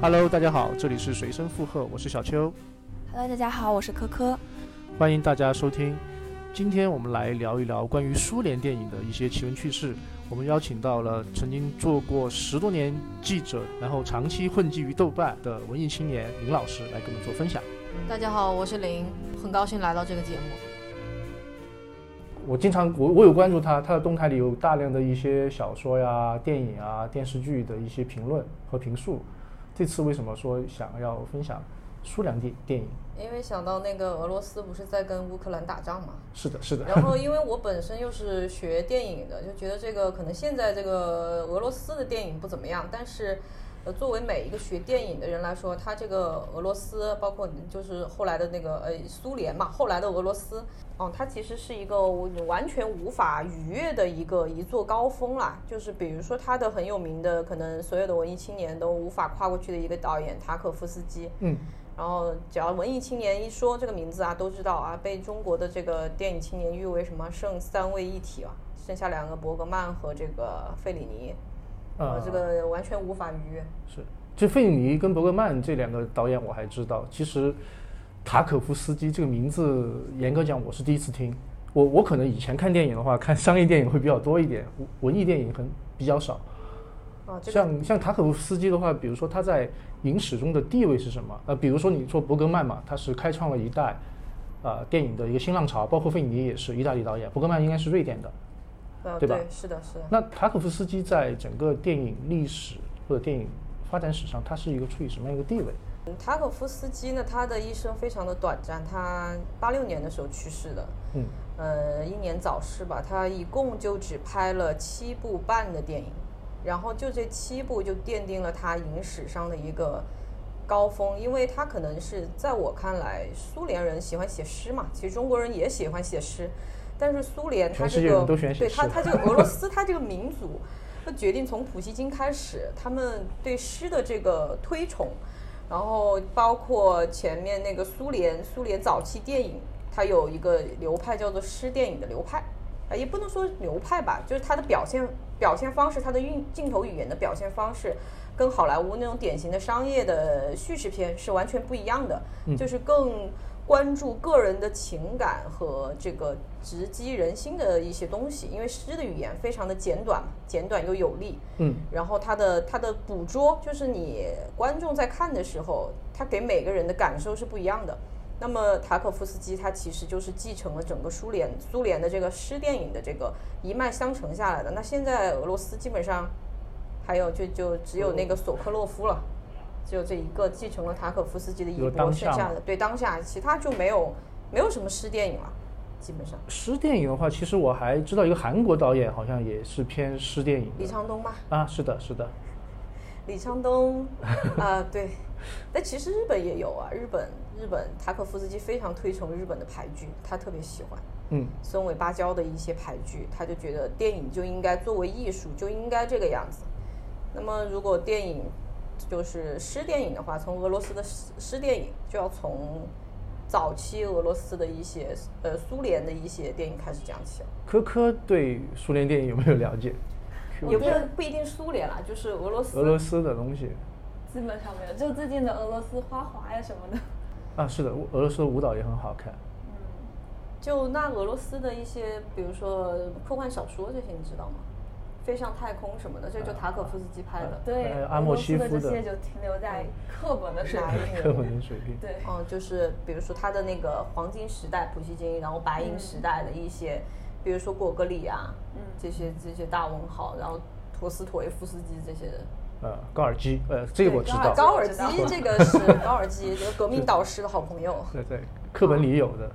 Hello，大家好，这里是随声附和，我是小邱。Hello，大家好，我是科科。欢迎大家收听。今天我们来聊一聊关于苏联电影的一些奇闻趣事。我们邀请到了曾经做过十多年记者，然后长期混迹于豆瓣的文艺青年林老师来跟我们做分享。大家好，我是林，很高兴来到这个节目。我经常我我有关注他，他的动态里有大量的一些小说呀、电影啊、电视剧的一些评论和评述。这次为什么说想要分享苏联电电影？因为想到那个俄罗斯不是在跟乌克兰打仗嘛，是的，是的。然后因为我本身又是学电影的，就觉得这个可能现在这个俄罗斯的电影不怎么样，但是。呃，作为每一个学电影的人来说，他这个俄罗斯，包括就是后来的那个呃苏联嘛，后来的俄罗斯，哦，它其实是一个完全无法逾越的一个一座高峰啦。就是比如说他的很有名的，可能所有的文艺青年都无法跨过去的一个导演塔可夫斯基。嗯。然后只要文艺青年一说这个名字啊，都知道啊，被中国的这个电影青年誉为什么剩三位一体啊，剩下两个伯格曼和这个费里尼。呃，这个完全无法逾越。是，就费里尼跟伯格曼这两个导演我还知道，其实塔可夫斯基这个名字，严格讲我是第一次听。我我可能以前看电影的话，看商业电影会比较多一点，文艺电影很比较少。啊，这个、像像塔可夫斯基的话，比如说他在影史中的地位是什么？呃，比如说你说伯格曼嘛，他是开创了一代，呃，电影的一个新浪潮，包括费里尼也是意大利导演，伯格曼应该是瑞典的。呃，对吧？是的，是的。那塔可夫斯基在整个电影历史或者电影发展史上，他是一个处于什么样一个地位？塔可夫斯基呢，他的一生非常的短暂，他八六年的时候去世的，嗯，呃，英年早逝吧。他一共就只拍了七部半的电影，然后就这七部就奠定了他影史上的一个高峰，因为他可能是在我看来，苏联人喜欢写诗嘛，其实中国人也喜欢写诗。但是苏联它这个对它它这个俄罗斯它这个民族，它决定从普希金开始，他们对诗的这个推崇，然后包括前面那个苏联苏联早期电影，它有一个流派叫做诗电影的流派，啊也不能说流派吧，就是它的表现表现方式，它的运镜头语言的表现方式，跟好莱坞那种典型的商业的叙事片是完全不一样的，就是更。关注个人的情感和这个直击人心的一些东西，因为诗的语言非常的简短，简短又有力。嗯，然后它的它的捕捉，就是你观众在看的时候，他给每个人的感受是不一样的。那么塔可夫斯基他其实就是继承了整个苏联苏联的这个诗电影的这个一脉相承下来的。那现在俄罗斯基本上还有就就只有那个索科洛夫了。只有这一个继承了塔可夫斯基的衣钵，剩下的对当下，其他就没有没有什么诗电影了，基本上。诗电影的话，其实我还知道一个韩国导演，好像也是偏诗电影。李昌东吗？啊，是的，是的。李昌东 啊，对。但其实日本也有啊，日本日本塔可夫斯基非常推崇日本的牌剧，他特别喜欢。嗯。松尾芭蕉的一些牌剧，他就觉得电影就应该作为艺术，就应该这个样子。那么如果电影，就是诗电影的话，从俄罗斯的诗诗电影就要从早期俄罗斯的一些呃苏联的一些电影开始讲起了。科科对苏联电影有没有了解？也不不一定苏联啦，就是俄罗斯。俄罗斯的东西，基本上没有，就最近的俄罗斯花滑呀什么的。啊，是的，俄罗斯的舞蹈也很好看。嗯，就那俄罗斯的一些，比如说科幻小说这些，你知道吗？飞上太空什么的，这就塔可夫斯基拍的。对，阿莫西夫的这些就停留在 课本的水平。课本的水平。对。嗯，就是比如说他的那个黄金时代，普希金，然后白银时代的一些，比如说果戈里啊，嗯，这些这些大文豪，然后陀思妥耶夫斯基这些人。呃，高尔基，呃，这个我知道。高尔基这个是高尔基，这个革命导师的好朋友。对对，课本里有的。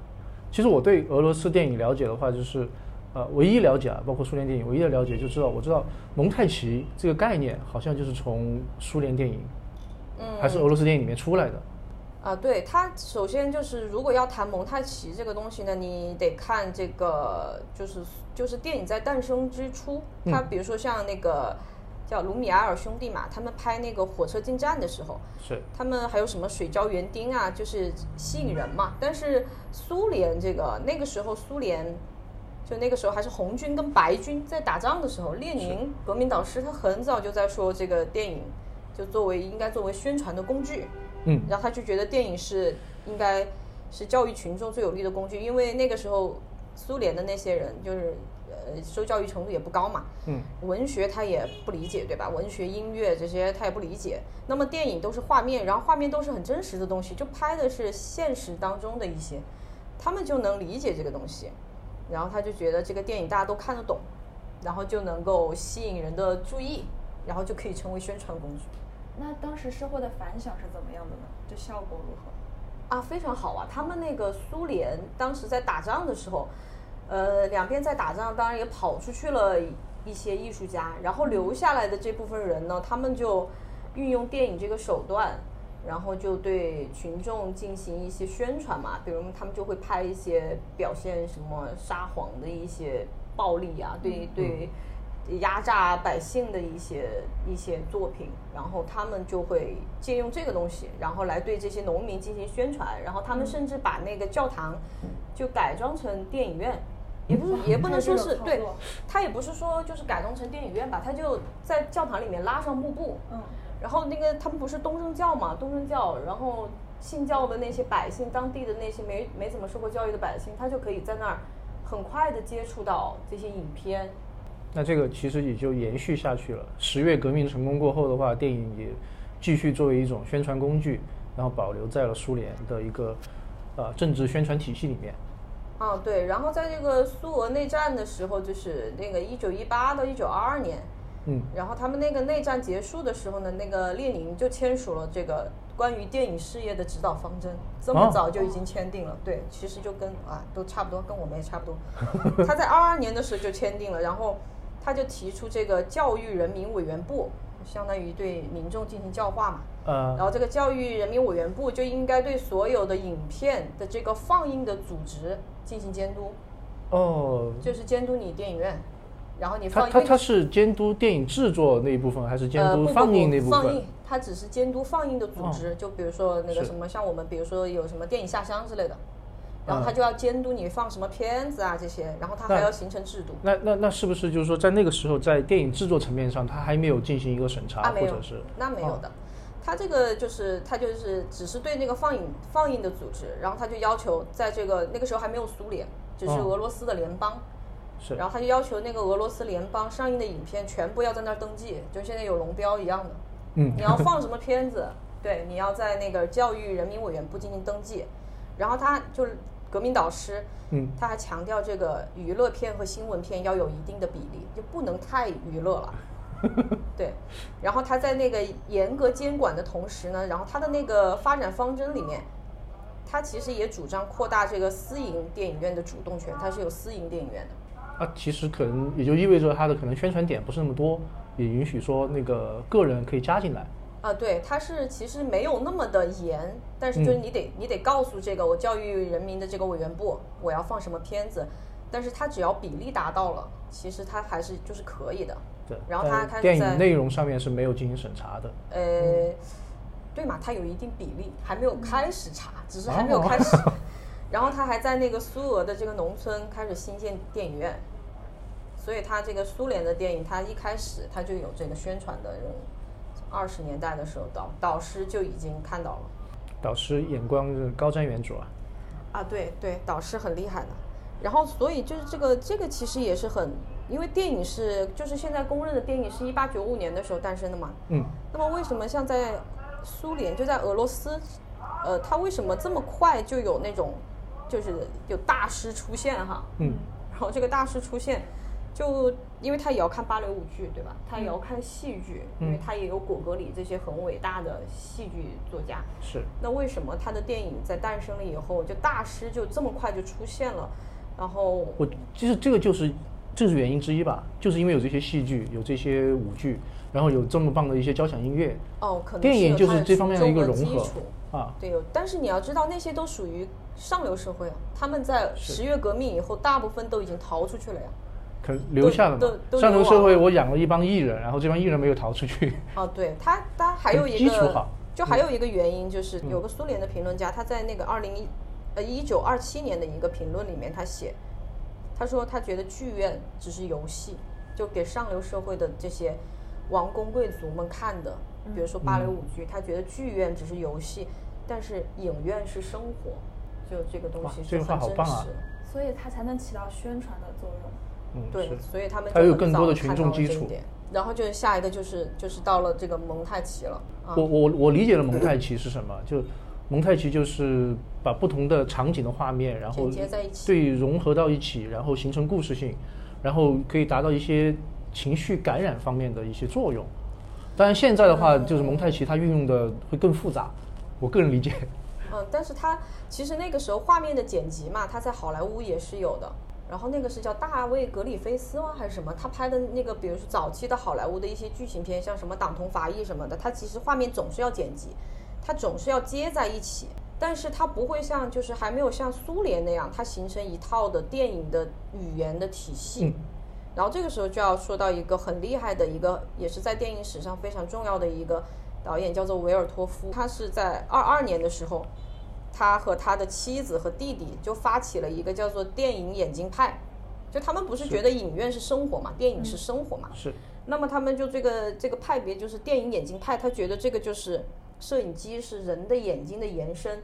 其实我对俄罗斯电影了解的话，就是。呃，唯一了解啊，包括苏联电影，唯一的了解就知道，我知道蒙太奇这个概念好像就是从苏联电影，嗯，还是俄罗斯电影里面出来的。啊，对，它首先就是如果要谈蒙太奇这个东西呢，你得看这个，就是就是电影在诞生之初，它比如说像那个叫卢米埃尔兄弟嘛，他们拍那个火车进站的时候，是他们还有什么水浇园丁啊，就是吸引人嘛。但是苏联这个那个时候苏联。就那个时候还是红军跟白军在打仗的时候，列宁革命导师他很早就在说这个电影就作为应该作为宣传的工具，嗯，然后他就觉得电影是应该是教育群众最有力的工具，因为那个时候苏联的那些人就是呃受教育程度也不高嘛，嗯，文学他也不理解，对吧？文学、音乐这些他也不理解。那么电影都是画面，然后画面都是很真实的东西，就拍的是现实当中的一些，他们就能理解这个东西，然后他就觉得这个电影大家都看得懂，然后就能够吸引人的注意，然后就可以成为宣传工具。那当时社会的反响是怎么样的呢？就效果如何？啊，非常好啊！他们那个苏联当时在打仗的时候，呃，两边在打仗，当然也跑出去了一些艺术家，然后留下来的这部分人呢，他们就运用电影这个手段，然后就对群众进行一些宣传嘛，比如他们就会拍一些表现什么沙皇的一些暴力啊，对对。压榨百姓的一些一些作品，然后他们就会借用这个东西，然后来对这些农民进行宣传，然后他们甚至把那个教堂就改装成电影院，也不是也不能说是对，他也不是说就是改装成电影院吧，他就在教堂里面拉上幕布，嗯，然后那个他们不是东正教嘛，东正教，然后信教的那些百姓，当地的那些没没怎么受过教育的百姓，他就可以在那儿很快的接触到这些影片。那这个其实也就延续下去了。十月革命成功过后的话，电影也继续作为一种宣传工具，然后保留在了苏联的一个呃政治宣传体系里面。啊，对。然后在这个苏俄内战的时候，就是那个一九一八到一九二二年，嗯，然后他们那个内战结束的时候呢，那个列宁就签署了这个关于电影事业的指导方针，这么早就已经签订了。对，其实就跟啊都差不多，跟我们也差不多。他在二二年的时候就签订了，然后。他就提出这个教育人民委员部，相当于对民众进行教化嘛。呃。然后这个教育人民委员部就应该对所有的影片的这个放映的组织进行监督。哦。就是监督你电影院，然后你放。他他他是监督电影制作那一部分，还是监督放映那部分？放映，他只是监督放映的组织。就比如说那个什么，像我们比如说有什么电影下乡之类的。然后他就要监督你放什么片子啊这些，然后他还要形成制度。那那那是不是就是说，在那个时候，在电影制作层面上，他还没有进行一个审查，或者是？那没有的，他这个就是他就是只是对那个放映放映的组织，然后他就要求在这个那个时候还没有苏联，只是俄罗斯的联邦。是。然后他就要求那个俄罗斯联邦上映的影片全部要在那儿登记，就现在有龙标一样的。嗯。你要放什么片子？对，你要在那个教育人民委员部进行登记，然后他就。革命导师，嗯，他还强调这个娱乐片和新闻片要有一定的比例，就不能太娱乐了。对，然后他在那个严格监管的同时呢，然后他的那个发展方针里面，他其实也主张扩大这个私营电影院的主动权，他是有私营电影院的。啊，其实可能也就意味着它的可能宣传点不是那么多，也允许说那个个人可以加进来。啊，对，它是其实没有那么的严，但是就是你得你得告诉这个我教育人民的这个委员部，我要放什么片子，但是它只要比例达到了，其实它还是就是可以的。对，然后他开始电影内容上面是没有进行审查的。呃，对嘛，它有一定比例，还没有开始查，只是还没有开始。然后他还在那个苏俄的这个农村开始新建电影院，所以他这个苏联的电影，他一开始他就有这个宣传的任务。二十年代的时候，导导师就已经看到了。导师眼光是高瞻远瞩啊！啊，对对，导师很厉害的。然后，所以就是这个这个其实也是很，因为电影是就是现在公认的电影是一八九五年的时候诞生的嘛。嗯。那么为什么像在苏联就在俄罗斯，呃，他为什么这么快就有那种就是有大师出现哈？嗯。然后这个大师出现。就因为他也要看芭蕾舞剧，对吧？他也要看戏剧，因为他也有果戈里这些很伟大的戏剧作家。是。那为什么他的电影在诞生了以后，就大师就这么快就出现了？然后我其实这个就是这是原因之一吧，就是因为有这些戏剧，有这些舞剧，然后有这么棒的一些交响音乐。哦，可能电影就是这方面的一个融合啊。对，但是你要知道，那些都属于上流社会啊，他们在十月革命以后，大部分都已经逃出去了呀。可留下了嘛？上流社会，我养了一帮艺人，然后这帮艺人没有逃出去。哦，对他，他还有一个基础好，就还有一个原因，就是有个苏联的评论家，他在那个二零一呃一九二七年的一个评论里面，他写，他说他觉得剧院只是游戏，就给上流社会的这些王公贵族们看的，比如说芭蕾舞剧，他觉得剧院只是游戏，但是影院是生活，就这个东西这句话是很真好棒啊实。所以它才能起到宣传的作用。嗯，对，所以他们它有更多的群众基础然后就是下一个就是就是到了这个蒙太奇了啊，我我我理解了蒙太奇是什么，就蒙太奇就是把不同的场景的画面，然后对融合到一起，然后形成故事性，然后可以达到一些情绪感染方面的一些作用。当然现在的话，就是蒙太奇它运用的会更复杂，我个人理解。嗯，但是它其实那个时候画面的剪辑嘛，它在好莱坞也是有的。然后那个是叫大卫·格里菲斯吗？还是什么？他拍的那个，比如说早期的好莱坞的一些剧情片，像什么《党同伐异》什么的，他其实画面总是要剪辑，他总是要接在一起。但是他不会像，就是还没有像苏联那样，它形成一套的电影的语言的体系。嗯然后这个时候就要说到一个很厉害的一个，也是在电影史上非常重要的一个导演，叫做维尔托夫。他是在二二年的时候，他和他的妻子和弟弟就发起了一个叫做“电影眼睛派”，就他们不是觉得影院是生活嘛，电影是生活嘛，是，那么他们就这个这个派别就是电影眼睛派，他觉得这个就是摄影机是人的眼睛的延伸，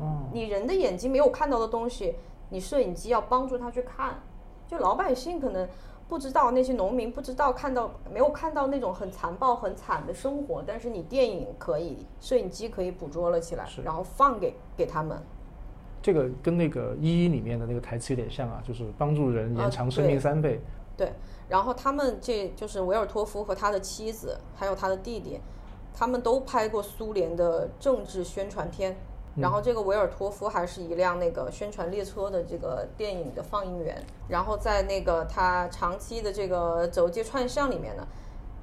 哦，你人的眼睛没有看到的东西，你摄影机要帮助他去看。就老百姓可能不知道，那些农民不知道看到没有看到那种很残暴、很惨的生活，但是你电影可以，摄影机可以捕捉了起来，然后放给给他们。这个跟那个《一一》里面的那个台词有点像啊，就是帮助人啊延长生命三倍。对，然后他们这就是维尔托夫和他的妻子，还有他的弟弟，他们都拍过苏联的政治宣传片。然后这个维尔托夫还是一辆那个宣传列车的这个电影的放映员。然后在那个他长期的这个走街串巷里面呢，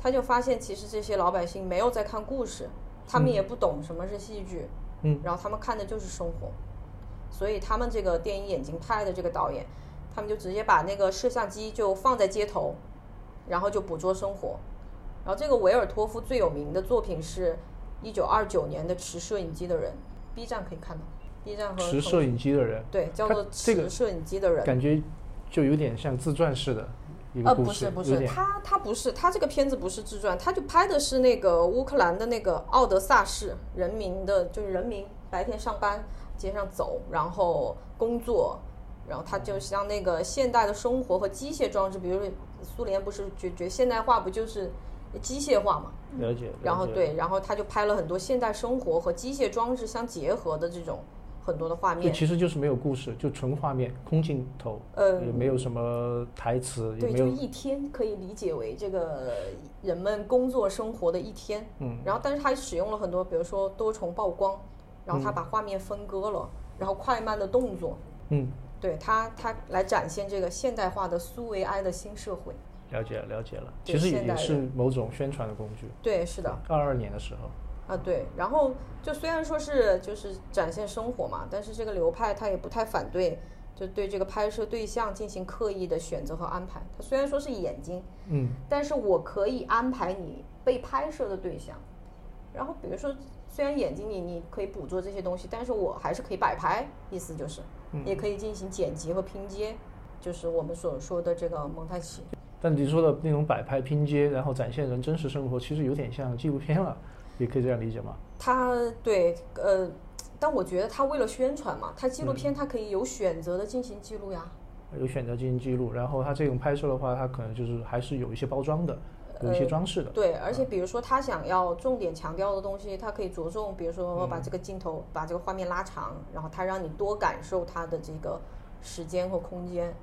他就发现其实这些老百姓没有在看故事，他们也不懂什么是戏剧，嗯，然后他们看的就是生活。所以他们这个电影眼睛派的这个导演，他们就直接把那个摄像机就放在街头，然后就捕捉生活。然后这个维尔托夫最有名的作品是一九二九年的《持摄影机的人》，B 站可以看到，B 站和持摄影机的人，对叫做持摄影机的人。感觉就有点像自传式的一个呃，故事，不是不是，他他不是，他这个片子不是自传，他就拍的是那个乌克兰的那个奥德萨市人民的，就是人民白天上班，街上走，然后工作，然后他就像那个现代的生活和机械装置，比如说苏联不是觉觉现代化不就是机械化嘛？了解，然后对，然后他就拍了很多现代生活和机械装置相结合的这种很多的画就面。其实就是没有故事，就纯画面，空镜头，呃也没有什么台词，对，就一天可以理解为这个人们工作生活的一天。嗯，然后，但是它使用了很多，比如说多重曝光，然嗯后它把画面分割了，然后快慢的动作，嗯，对它它来展现这个现代化的苏维埃的新社会。了解了了解了。其实现代也是某种宣传的工具。对，是的，二二年的时候，啊对。然后就虽然说是就是展现生活嘛，但是这个流派他也不太反对，就对这个拍摄对象进行刻意的选择和安排。他虽然说是眼睛，嗯，但是我可以安排你被拍摄的对象。然后比如说，虽然眼睛你你可以捕捉这些东西，但是我还是可以摆拍，意思就是，也可以进行剪辑和拼接，就是我们所说的这个蒙太奇。但你说的那种摆拍拼接，然后展现人真实生活，其实有点像纪录片了，也可以这样理解吗？他对呃，但我觉得他为了宣传嘛，他纪录片他可以有选择的进行记录呀。有选择进行记录，然后他这种拍摄的话，他可能就是还是有一些包装的，有一些装饰的。对，而且比如说他想要重点强调的东西，他可以着重，比如说把这个镜头、把这个画面拉长，然后他让你多感受他的这个时间和空间。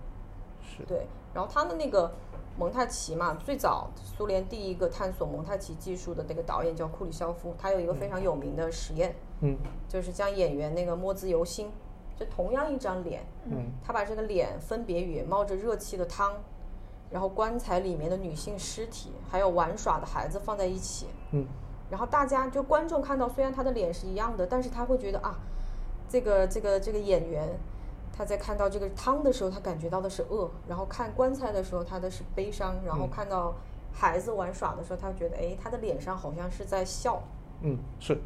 是对，然后他的那个蒙太奇嘛，最早苏联第一个探索蒙太奇技术的那个导演叫库里肖夫，他有一个非常有名的实验，嗯。就是将演员那个摸自由心，就同样一张脸，嗯。他把这个脸分别与冒着热气的汤，然后棺材里面的女性尸体，还有玩耍的孩子放在一起，嗯，然后大家就观众看到，虽然他的脸是一样的，但是他会觉得啊，这个这个这个演员他在看到这个汤的时候，他感觉到的是饿；然后看棺材的时候，他的是悲伤；然后嗯看到孩子玩耍的时候，他觉得哎，他的脸上好像是在笑。嗯，是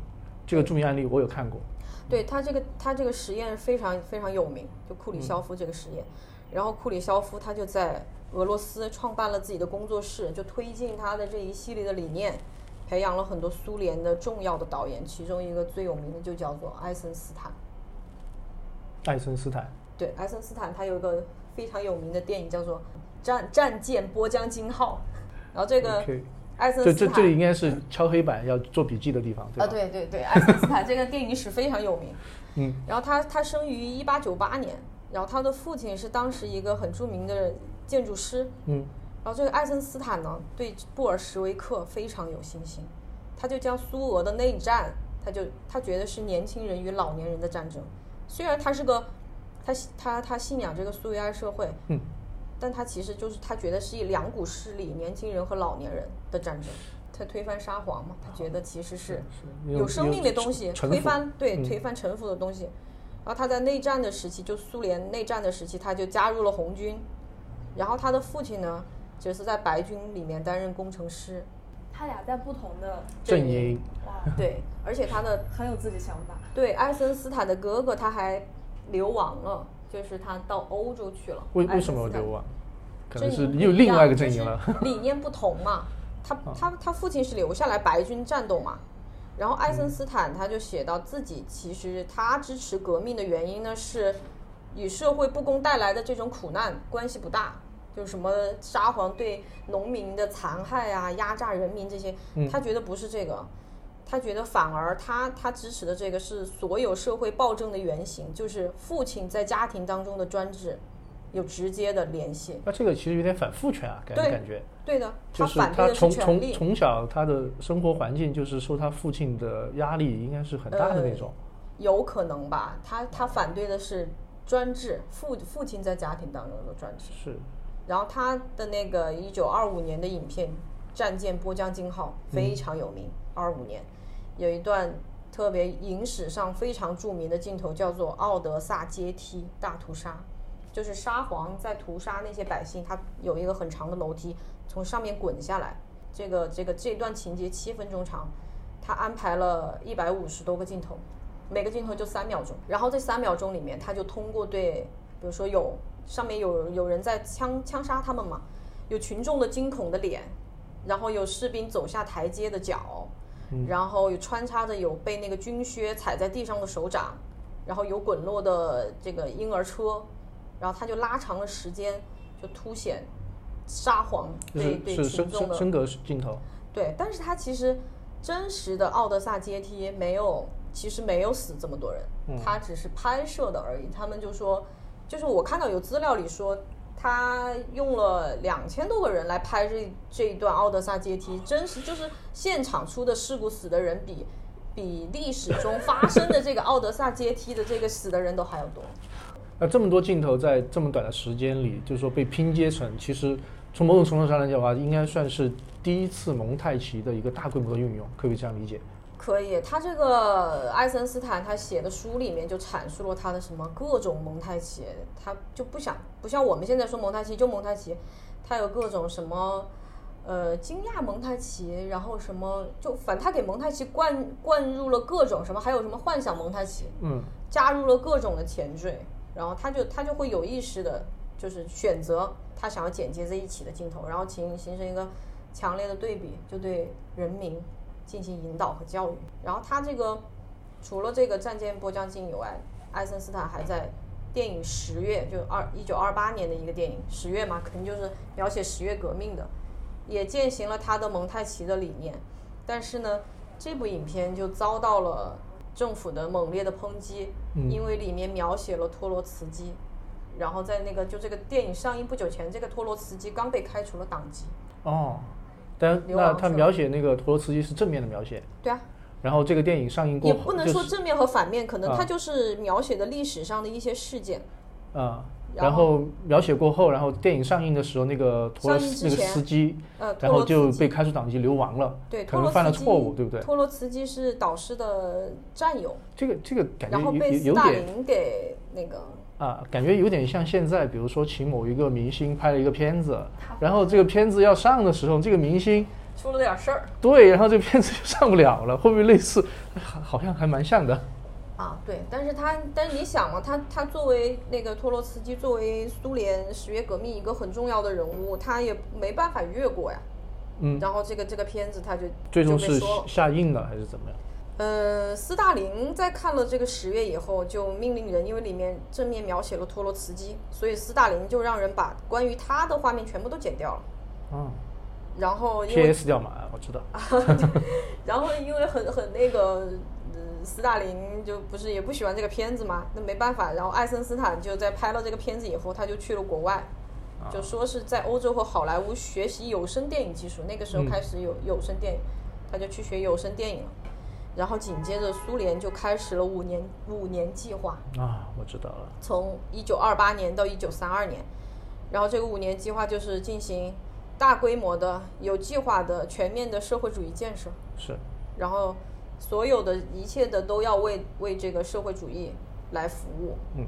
这个著名案例我有看过。对他这个他这个实验非常非常有名，就库里肖夫这个实验。然后库里肖夫他就在俄罗斯创办了自己的工作室，就推进他的这一系列的理念，培养了很多苏联的重要的导演，其中一个最有名的就叫做爱森斯坦。爱森斯坦，对，爱森斯坦他有一个非常有名的电影叫做《战战舰波江金号》，然后这个艾森斯坦这这这里应该是敲黑板要做笔记的地方，对吧？啊，对对对，艾森斯坦这个电影史非常有名。嗯，然后他他生于一八九八年，然后他的父亲是当时一个很著名的建筑师。嗯，然后这个艾森斯坦呢，对布尔什维克非常有信心，他就将苏俄的内战，他就他觉得是年轻人与老年人的战争。虽然他是个他他他信仰这个苏维埃社会，嗯，但他其实就是他觉得是以两股势力，年轻人和老年人的战争。他推翻沙皇嘛，他觉得其实是是有生命的东西，推翻对嗯推翻臣服的东西。然后他在内战的时期，就苏联内战的时期，他就加入了红军。然后他的父亲呢，就是在白军里面担任工程师。他俩在不同的阵营哇，对，而且他的很有自己想法。对艾森斯坦的哥哥他还流亡了，就是他到欧洲去了。为为什么有流亡？可能是营不一样又另外一个阵营了。就 是理念不同嘛。他他他父亲是留下来白军战斗嘛，然后爱森斯坦他就写到自己其实他支持革命的原因呢是与社会不公带来的这种苦难关系不大，就是什么沙皇对农民的残害啊、压榨人民这些，他觉得不是这个。他觉得反而他他支持的这个是所有社会暴政的原型，就是父亲在家庭当中的专制有直接的联系。那这个其实有点反父权啊，感感觉。对的，就是反对的他从是权力。从从小他的生活环境就是受他父亲的压力，应该是很大的那种。有可能吧，他他反对的是专制，父父亲在家庭当中的专制。是，然后他的那个一九二五年的影片《战舰波江金号》非常有名。二五、年有一段特别影史上非常著名的镜头，叫做奥德萨阶梯大屠杀，就是沙皇在屠杀那些百姓，他有一个很长的楼梯从上面滚下来。这个这个这段情节七分钟长，他安排了一百五十多个镜头，每个镜头就三秒钟。然后这三秒钟里面，他就通过对，比如说有上面有有人在枪枪杀他们嘛，有群众的惊恐的脸，然后有士兵走下台阶的脚，然后有穿插着有被那个军靴踩在地上的手掌，然后有滚落的这个婴儿车，然后他就拉长了时间，就凸显沙皇就是对对群众的格镜头。对，但是他其实真实的奥德萨阶梯没有，其实没有死这么多人，他只是拍摄的而已。他们就说，就是我看到有资料里说，他用了两千多个人来拍这这一段奥德萨阶梯，真实就是现场出的事故死的人比比历史中发生的这个奥德萨阶梯的这个死的人都还要多。那这么多镜头在这么短的时间里，就是说被拼接成，其实从某种程度上来讲的话，应该算是第一次蒙太奇的一个大规模的运用，可不可以这样理解？可以，他这个爱森斯坦他写的书里面就阐述了他的什么各种蒙太奇，他就不想不像我们现在说蒙太奇就蒙太奇，他有各种什么呃惊讶蒙太奇，然后什么就反正他给蒙太奇灌灌入了各种什么，还有什么幻想蒙太奇，嗯，加入了各种的前缀，然后他就他就会有意识的，就是选择他想要剪接在一起的镜头，然后形形成一个强烈的对比，就对人民进行引导和教育。然后他这个除了这个战舰波将金以外，爱森斯坦还在电影《十月》就二一九二八年的一个电影《十月》嘛，肯定就是描写十月革命的，也践行了他的蒙太奇的理念。但是呢，这部影片就遭到了政府的猛烈的抨击，因为里面描写了托洛茨基，然后在那个就这个电影上映不久前，这个托洛茨基刚被开除了党籍。哦，但那他描写那个陀螺茨基是正面的描写，对啊，然后这个电影上映过后，也不能说正面和反面，可能啊它就是描写的历史上的一些事件。啊、然然后描写过后，然后电影上映的时候，那个陀螺斯那个司机，呃，托然后就被开除党籍流亡了，对可能犯了托罗茨基错误，对不对？陀螺茨基是导师的战友，这个这个感觉然后有被斯大有有点林给那个啊，感觉有点像现在，比如说请某一个明星拍了一个片子，然后这个片子要上的时候，这个明星出了点事儿对，然后这个片子就上不了了，会不会类似？好 好像还蛮像的。啊，对，但是他，但是你想嘛，他他作为那个托洛茨基，作为苏联十月革命一个很重要的人物，他也没办法越过呀。嗯，然后这个这个片子他就最终是下映了还是怎么样？呃，斯大林在看了这个十月以后，就命令人，因为里面正面描写了托洛茨基，所以斯大林就让人把关于他的画面全部都剪掉了。嗯然后因为，PS 掉嘛，我知道。然后因为很很那个，呃，斯大林就不是也不喜欢这个片子嘛，那没办法。然后爱森斯坦就在拍了这个片子以后，他就去了国外，就说是在欧洲和好莱坞学习有声电影技术。那个时候开始有有声电影，他就去学有声电影了。然后紧接着苏联就开始了五年五年计划，啊，我知道了。从一九二八年到一九三二年，然后这个五年计划就是进行大规模的、有计划的、全面的社会主义建设。是，然后所有的一切的都要为为这个社会主义来服务，嗯，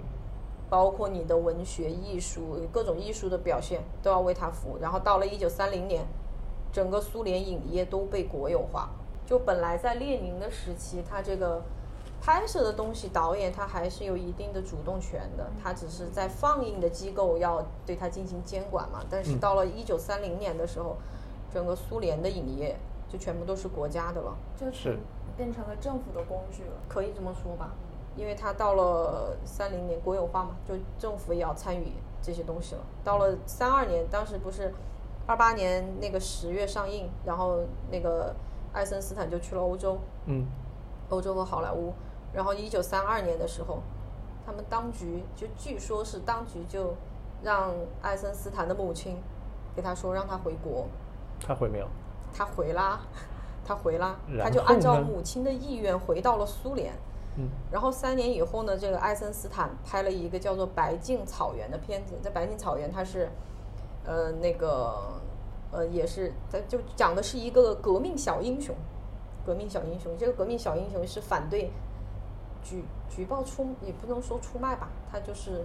包括你的文学、艺术各种艺术的表现都要为它服务。然后到了一九三零年，整个苏联影业都被国有化。就本来在列宁的时期，他这个拍摄的东西，导演他还是有一定的主动权的，他只是在放映的机构要对他进行监管嘛。但是到了一九三零年的时候，整个苏联的影业就全部都是国家的了。就是变成了政府的工具了。可以这么说吧，因为他到了三零年国有化嘛，就政府也要参与这些东西了。到了三二年，当时不是二八年那个十月上映，然后那个艾森斯坦就去了欧洲，嗯，欧洲和好莱坞。然后一九三二年的时候，他们当局就据说是当局就让爱森斯坦的母亲给他说让他回国，他回没有？他回啦，他回啦，他就按照母亲的意愿回到了苏联。嗯，然后三年以后呢，这个爱森斯坦拍了一个叫做《白净草原》的片子，在白净草原，他是，呃，那个，呃，也是，他就讲的是一个革命小英雄，革命小英雄。这个革命小英雄是反对举举报出，也不能说出卖吧，他就是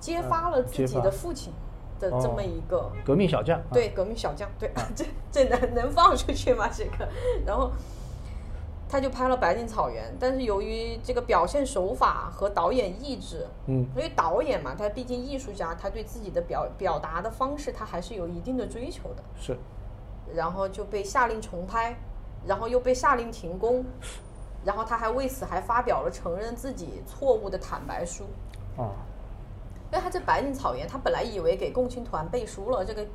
揭发了自己的父亲的这么一个。革命小将。啊，对，革命小将，对，这这能能放出去吗？这个，然后他就拍了《白净草原》，但是由于这个表现手法和导演意志，嗯，因为导演嘛，他毕竟艺术家，他对自己的表表达的方式，他还是有一定的追求的，是，然后就被下令重拍，然后又被下令停工，然后他还为此还发表了承认自己错误的坦白书。啊，因为他这白净草原，他本来以为给共青团背书了，这个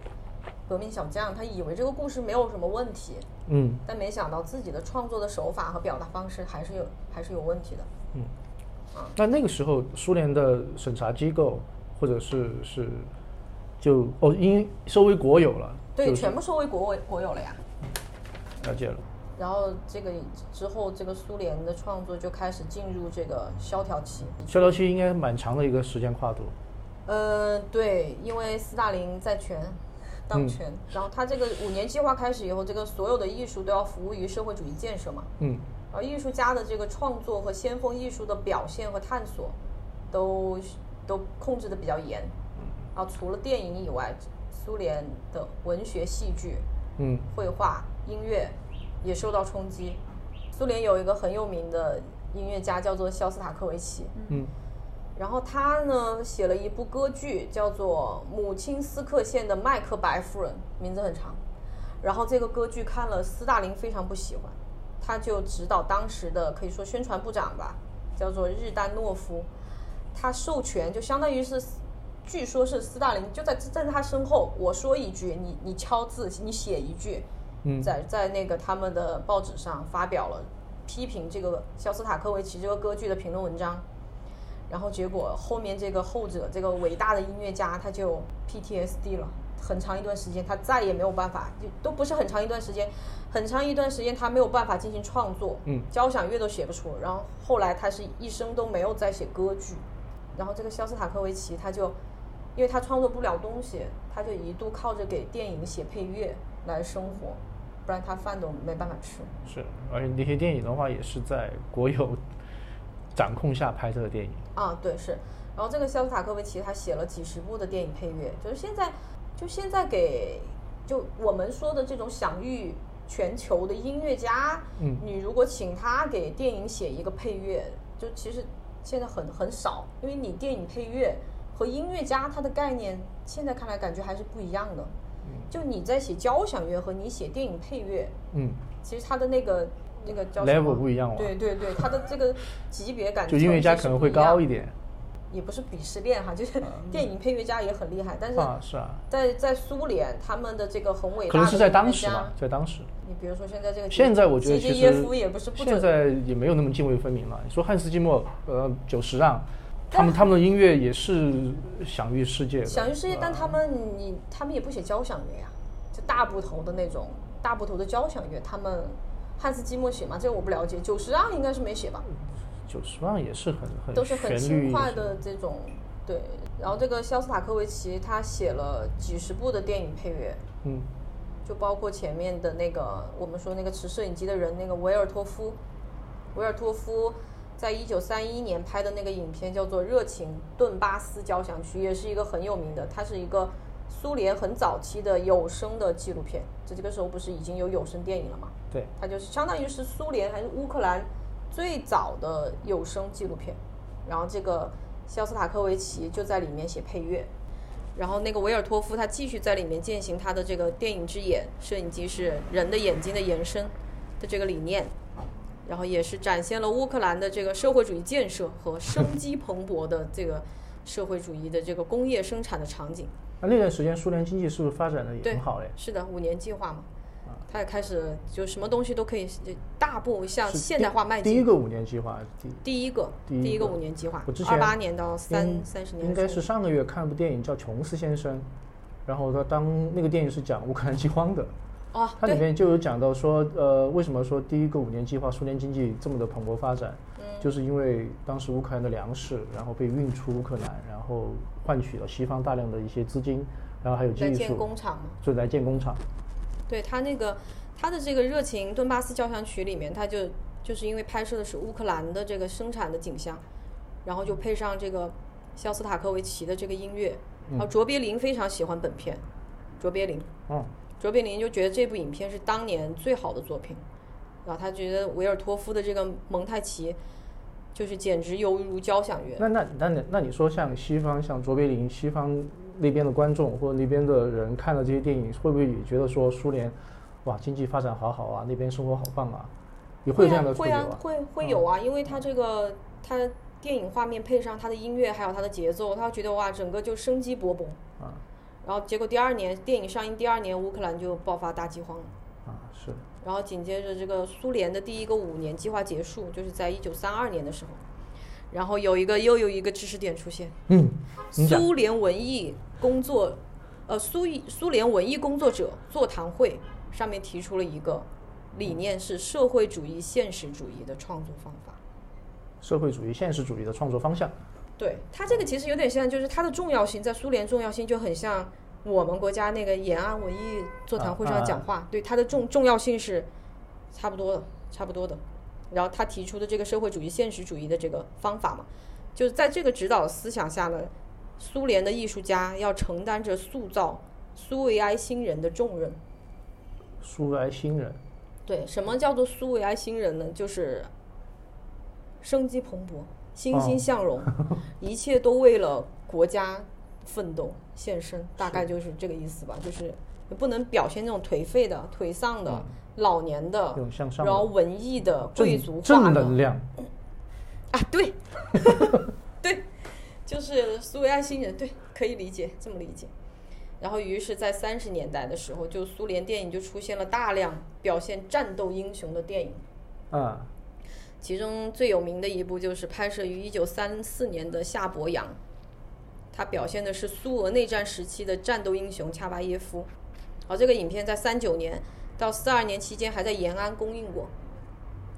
革命小将，他以为这个故事没有什么问题，嗯但没想到自己的创作的手法和表达方式还是有还是有问题的。嗯。啊那那个时候，苏联的审查机构或者是是就哦，因收为国有了，对，就是全部收为国为国有了呀。了解了。然后这个之后，这个苏联的创作就开始进入这个萧条期。萧条期应该蛮长的一个时间跨度。呃，对，因为斯大林在权当权，然后他这个五年计划开始以后，这个所有的艺术都要服务于社会主义建设嘛。嗯而艺术家的这个创作和先锋艺术的表现和探索，都都控制的比较严。啊，除了电影以外，苏联的文学、戏剧、嗯绘画、音乐也受到冲击。苏联有一个很有名的音乐家叫做肖斯塔科维奇，嗯然后他呢写了一部歌剧，叫做《母亲斯克县的麦克白夫人》，名字很长。然后这个歌剧看了，斯大林非常不喜欢，他就指导当时的可以说宣传部长吧，叫做日丹诺夫，他授权就相当于是，据说是斯大林就在在他身后，我说一句，你你敲字，你写一句，嗯在在那个他们的报纸上发表了批评这个肖斯塔科维奇这个歌剧的评论文章。然后结果后面这个后者这个伟大的音乐家他就 PTSD 了，很长一段时间他再也没有办法，就都不是很长一段时间，很长一段时间他没有办法进行创作，嗯交响乐都写不出。然后后来他是一生都没有再写歌剧。然后这个肖斯塔科维奇他就，因为他创作不了东西，他就一度靠着给电影写配乐来生活，不然他饭都没办法吃。是，而且那些电影的话也是在国有掌控下拍摄的电影。啊，对是。然后这个肖斯塔科维奇他写了几十部的电影配乐，就是现在，就现在给就我们说的这种享誉全球的音乐家，嗯你如果请他给电影写一个配乐，就其实现在很很少，因为你电影配乐和音乐家他的概念，现在看来感觉还是不一样的。就你在写交响乐和你写电影配乐，嗯，其实他的那个那个叫 level 不一样了，对对对，他的这个级别感就音乐家可能会高一点，也不是鄙视链哈，就是电影配乐家也很厉害，但是啊，是啊，在在苏联，他们的这个很伟大的可能是在当时嘛，在当时。你比如说现在这个现在我觉得其实夫也不是不现，在也没有那么泾渭分明了。你说汉斯季默，呃，久石让，他们他们的音乐也是享誉世界的。享誉世界，啊。但他们你他们也不写交响乐呀，就大部头的那种大部头的交响乐，他们汉斯季默写吗？这个我不了解，久石让应该是没写吧，久石让也是很很都是很轻快的这种对。然后这个肖斯塔科维奇他写了几十部的电影配乐，嗯就包括前面的那个我们说那个持摄影机的人，那个维尔托夫，维尔托夫在一九三一年拍的那个影片叫做《热情顿巴斯交响曲》，也是一个很有名的，它是一个苏联很早期的有声的纪录片。这这个时候不是已经有有声电影了吗？对，它就是相当于是苏联还是乌克兰最早的有声纪录片。然后这个肖斯塔科维奇就在里面写配乐，然后那个维尔托夫他继续在里面践行他的这个电影之眼，摄影机是人的眼睛的延伸的这个理念，然后也是展现了乌克兰的这个社会主义建设和生机蓬勃的这个社会主义的这个工业生产的场景。那那段时间苏联经济是不是发展的也对很好嘞？是的，五年计划嘛，开始就什么东西都可以大步向现代化迈进第一。个五年计划，第第一个，第一个五年计划我之，前二八年到三三十年，应该是上个月看了部电影叫《琼斯先生》，然后他当那个电影是讲乌克兰饥荒的，哦，它里，面就有讲到说，呃，为什么说第一个五年计划苏联经济这么的蓬勃发展，嗯就是因为当时乌克兰的粮食，然后被运出乌克兰，然后换取了西方大量的一些资金，然后还有在建技术，工厂嘛。就来建工厂。对他那个他的这个热情顿巴斯交响曲里面，他就就是因为拍摄的是乌克兰的这个生产的景象，然后就配上这个肖斯塔科维奇的这个音乐，然后卓别林非常喜欢本片，卓别林，嗯，卓别林就觉得这部影片是当年最好的作品，然后他觉得维尔托夫的这个蒙太奇就是简直犹如交响乐。那那那那那你说像西方像卓别林，西方那边的观众或者那边的人看了这些电影，会不会也觉得说苏联，哇，经济发展好好啊，那边生活好棒啊，你会有这样的会啊？会会有啊，因为他这个他电影画面配上他的音乐，还有他的节奏，他觉得哇，整个就生机勃勃。啊然后结果第二年电影上映第二年，乌克兰就爆发大饥荒了。啊，是，然后紧接着这个苏联的第一个五年计划结束，就是在一九三二年的时候，然后有一个又有一个知识点出现，嗯，苏联文艺工作，呃，苏艺苏联文艺工作者座谈会上面提出了一个理念，是社会主义现实主义的创作方法。社会主义现实主义的创作方向，对它这个其实有点像，就是它的重要性在苏联重要性就很像我们国家那个延安文艺座谈会上讲话，对它的重重要性是差不多的，差不多的。然后他提出的这个社会主义现实主义的这个方法嘛，就是在这个指导思想下呢，苏联的艺术家要承担着塑造苏维埃新人的重任。苏维埃新人，对，什么叫做苏维埃新人呢？就是生机蓬勃、欣欣向荣，一切都为了国家奋斗献身，大概就是这个意思吧。就是不能表现那种颓废的、颓丧的、老年的然后文艺的、贵族化的。正正能量，啊，对，对，就是苏维埃新人，对，可以理解，这么理解。然后，于是，在三十年代的时候，就苏联电影就出现了大量表现战斗英雄的电影，啊，其中最有名的一部就是拍摄于一九三四年的《夏伯阳》，它表现的是苏俄内战时期的战斗英雄恰巴耶夫。而这个影片在三九年到四二年期间还在延安公映过，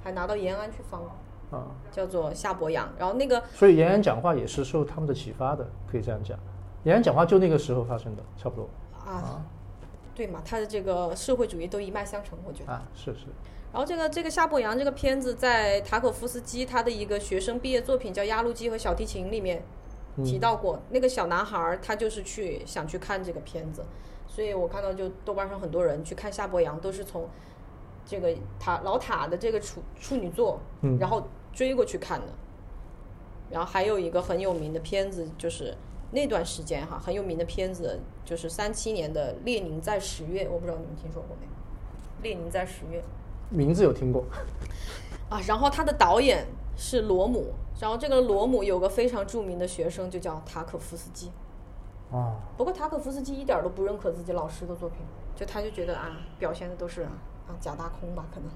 还拿到延安去放过，啊，叫做《夏伯阳》。然后那个所以延安讲话也是受他们的启发的，可以这样讲。延安讲话就那个时候发生的，差不多啊，对嘛，他的这个社会主义都一脉相承，我觉得。啊，是是，然后这个这个夏伯阳这个片子在塔可夫斯基他的一个学生毕业作品叫《压路机和小提琴》里面提到过，那个小男孩儿他就是去想去看这个片子，所以我看到就豆瓣上很多人去看夏伯阳都是从这个塔老塔的这个处处女座，嗯。然后追过去看的。然后还有一个很有名的片子，就是那段时间哈很有名的片子，就是三七年的《列宁在十月》，我不知道你们听说过没有？《列宁在十月》名字有听过，啊，然后他的导演是罗姆，然后这个罗姆有个非常著名的学生，就叫塔可夫斯基。啊，不过塔可夫斯基一点儿都不认可自己老师的作品，就他就觉得啊，表现的都是啊假大空吧，可能。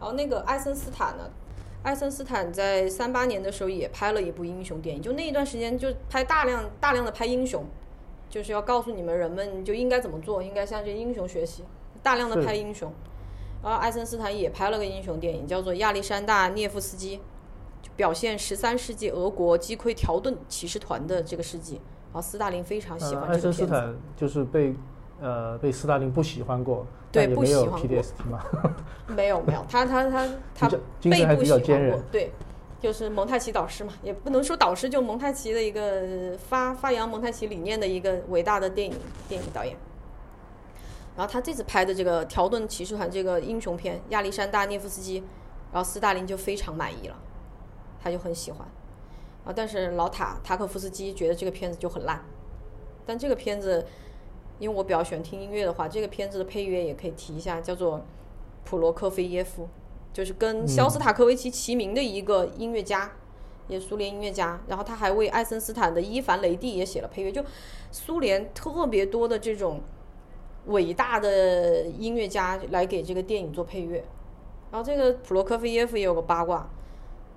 然后那个爱森斯坦呢，爱森斯坦在三八年的时候也拍了一部英雄电影，就那一段时间就拍大量大量的拍英雄，就是要告诉你们人们就应该怎么做，应该向这些英雄学习，大量的拍英雄。然后爱森斯坦也拍了个英雄电影，叫做《亚历山大涅夫斯基》，就表现十三世纪俄国击溃条顿骑士团的这个事迹。然后斯大林非常喜呃，欢这个片子。森斯坦就是被呃被斯大林不喜欢过，对不喜欢过 PDST 嘛，没有没有，他他他 他被不喜欢过，对，就是蒙太奇导师嘛，也不能说导师，就蒙太奇的一个发发扬蒙太奇理念的一个伟大的电影电影导演。然后他这次拍的这个条顿骑士团这个英雄片《亚历山大涅夫斯基》，然后斯大林就非常满意了，他就很喜欢。啊，但是老塔塔可夫斯基觉得这个片子就很烂，但这个片子，因为我比较喜欢听音乐的话，这个片子的配乐也可以提一下，叫做普罗科菲耶夫，就是跟肖斯塔科维奇齐名的一个音乐家，也苏联音乐家。然后他还为爱森斯坦的伊凡雷帝也写了配乐，就苏联特别多的这种伟大的音乐家来给这个电影做配乐。然后这个普罗科菲耶夫也有个八卦，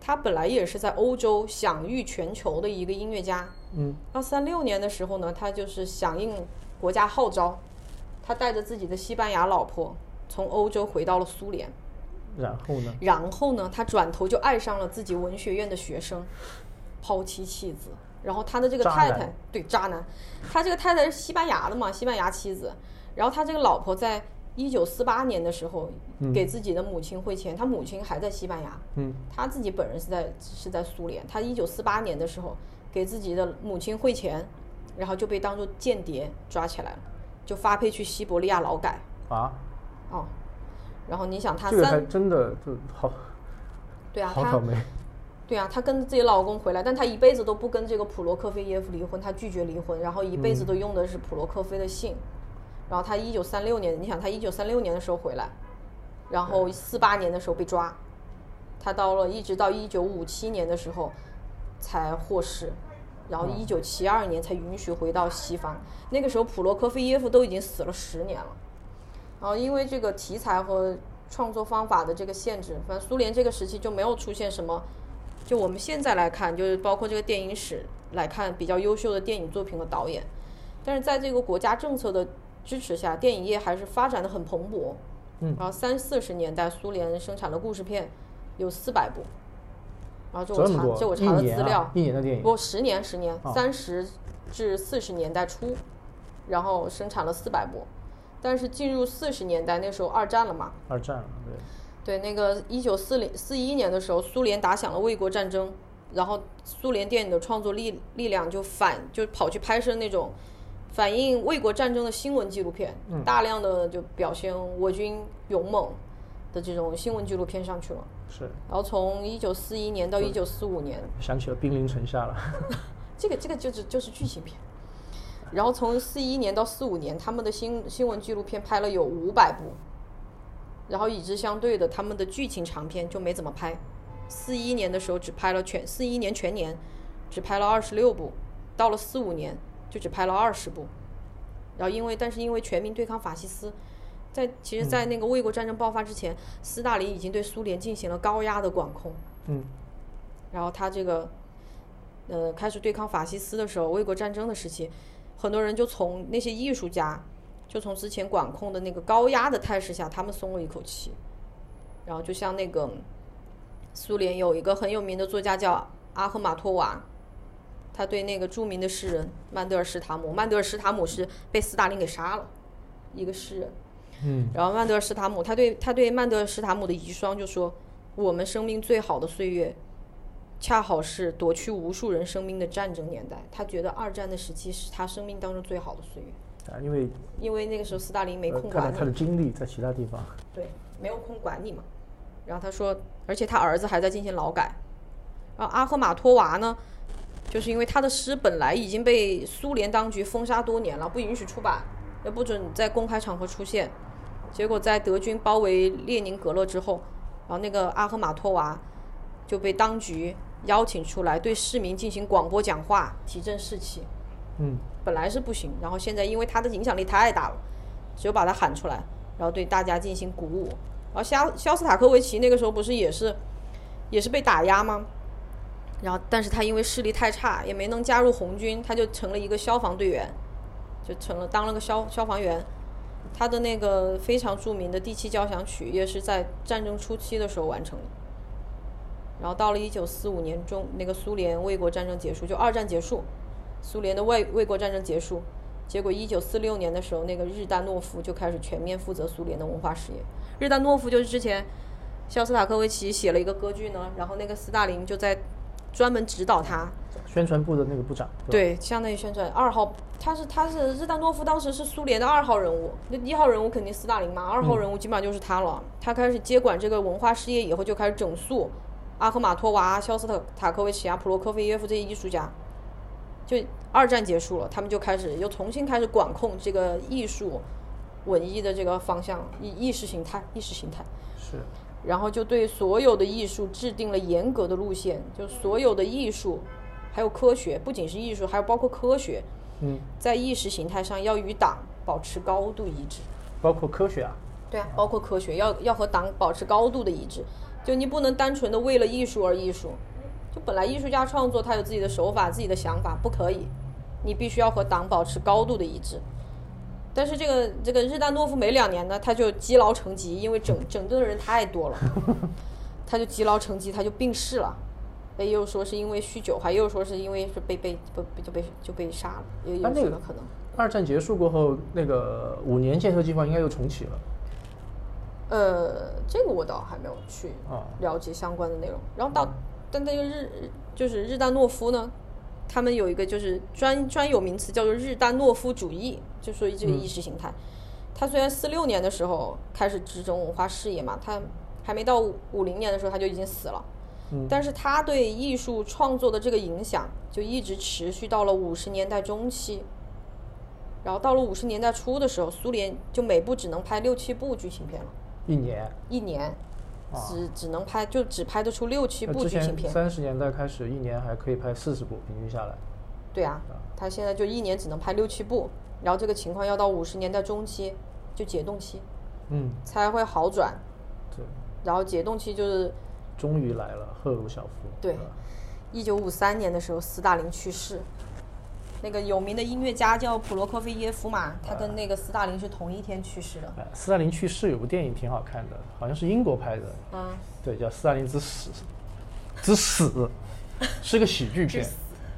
他本来也是在欧洲享誉全球的一个音乐家。嗯，到三六年的时候呢，他就是响应国家号召，他带着自己的西班牙老婆从欧洲回到了苏联。然后呢，然后呢，他转头就爱上了自己文学院的学生，抛妻弃子。然后他的这个太太，对渣男，他这个太太是西班牙的嘛，西班牙妻子。然后他这个老婆在一九四八年的时候给自己的母亲汇钱，他母亲还在西班牙，嗯，他自己本人是在是在苏联。他一九四八年的时候给自己的母亲汇钱，然后就被当做间谍抓起来了，就发配去西伯利亚劳改。啊，哦，然后你想他这个还三真的就好对啊，他好倒霉，对啊，她跟自己老公回来，但她一辈子都不跟这个普罗科菲耶夫离婚，她拒绝离婚，然后一辈子都用的是普罗科菲的姓。然后他一九三六年，你想他一九三六年的时候回来，然后四八年的时候被抓，他到了一直到一九五七年的时候才获释，然后一九七二年才允许回到西方。那个时候普罗科菲耶夫都已经死了十年了。然后因为这个题材和创作方法的这个限制，反正苏联这个时期就没有出现什么，就我们现在来看，就是包括这个电影史来看比较优秀的电影作品和导演，但是在这个国家政策的支持下，电影业还是发展的很蓬勃。嗯，然后三四十年代苏联生产的故事片有四百部，然后这我查这么多，这我查的一年资料啊，，一年的电影，不，十年，十年哦，三十至四十年代初，然后生产了四百部，但是进入四十年代，那时候二战了嘛，二战了，对，对，那个一九四零四一年的时候，苏联打响了卫国战争，然后苏联电影的创作力力量就反就跑去拍摄那种反映卫国战争的新闻纪录片，大量的就表现我军勇猛的这种新闻纪录片上去了。是。然后从一九四一年到一九四五年，想起了兵临城下了，这个这个就是就是剧情片。然后从四一年到四五年，他们的新新闻纪录片拍了有五百部，然后与之相对的，他们的剧情长片就没怎么拍。四一年的时候只拍了全四一年全年只拍了二十六部，到了四五年就只拍了二十部。然后因为但是因为全民对抗法西斯，在其实，在那个卫国战争爆发之前，斯大林已经对苏联进行了高压的管控。嗯，然后他这个，呃，开始对抗法西斯的时候，卫国战争的时期，很多人就从那些艺术家，就从之前管控的那个高压的态势下，他们松了一口气。然后就像那个苏联有一个很有名的作家叫阿赫马托娃，他对那个著名的诗人曼德尔施塔姆，曼德尔施塔姆是被斯大林给杀了，一个诗人。嗯，然后曼德尔施塔姆，他对他对曼德尔施塔姆的遗孀就说：“我们生命最好的岁月，恰好是夺去无数人生命的战争年代。”他觉得二战的时期是他生命当中最好的岁月，啊，因为因为那个时候斯大林没呃空管你。他的他的精力在其他地方，对，没有空管你嘛。然后他说，而且他儿子还在进行劳改。然后阿赫马托娃呢，就是因为他的诗本来已经被苏联当局封杀多年了，不允许出版，也不准在公开场合出现。结果在德军包围列宁格勒之后，然后那个阿赫马托娃就被当局邀请出来对市民进行广播讲话，提振士气。嗯，本来是不行，然后现在因为他的影响力太大了，只有把他喊出来，然后对大家进行鼓舞。然后肖肖斯塔科维奇那个时候不是也是也是被打压吗？然后但是他因为视力太差，也没能加入红军，他就成了一个消防队员，就成了当了个消消防员。他的那个非常著名的第七交响曲也是在战争初期的时候完成的。然后到了一九四五年中，那个苏联卫国战争结束，就二战结束，苏联的卫卫国战争结束，结果一九四六年的时候，那个日丹诺夫就开始全面负责苏联的文化事业。日丹诺夫就是之前肖斯塔科维奇写了一个歌剧呢，然后那个斯大林就在专门指导他，宣传部的那个部长。吧，对，相当于宣传二号，他是他是日丹诺夫当时是苏联的二号人物，那一号人物肯定斯大林嘛，二号人物基本上就是他了。他开始接管这个文化事业以后，就开始整肃阿赫玛托娃、肖斯塔塔科维奇啊、普罗科菲耶夫这些艺术家。就二战结束了，他们就开始又重新开始管控这个艺术、文艺的这个方向，意意识形态、意识形态。是。然后就对所有的艺术制定了严格的路线，就所有的艺术，还有科学，不仅是艺术，还有包括科学，嗯，在意识形态上要与党保持高度一致。包括科学啊。对啊，包括科学要要和党保持高度的一致，就你不能单纯的为了艺术而艺术，就本来艺术家创作他有自己的手法、自己的想法，不可以，你必须要和党保持高度的一致。但是这个这个日丹诺夫没两年呢，他就积劳成疾，因为整整顿的人太多了，他就积劳成疾，他就病逝了。也有说是因为酗酒，还有说是因为是被被被就被就被杀了，也有这个可能。二战结束过后，那个五年建设计划应该又重启了。呃，这个我倒还没有去了解相关的内容。然后到但那个日就是日丹诺夫呢，他们有一个就是专专有名词叫做日丹诺夫主义，就说这个意识形态。他虽然四六年的时候开始执政文化事业嘛，他还没到五零年的时候他就已经死了。但是他对艺术创作的这个影响就一直持续到了五十年代中期。然后到了五十年代初的时候，苏联就每部只能拍六七部剧情片了。一年，一年，只只能拍，就只拍得出六七部剧情片。三十年代开始，一年还可以拍四十部，平均下来。对啊，他现在就一年只能拍六七部，然后这个情况要到五十年代中期，就解冻期，嗯，才会好转。对。然后解冻期就是。终于来了，赫鲁晓夫。对，一九五三年的时候，斯大林去世。那个有名的音乐家叫普罗科菲耶夫嘛，他跟那个斯大林是同一天去世的。斯大林去世有部电影挺好看的，好像是英国拍的。嗯。对，叫《斯大林之死》，之死，是个喜剧片。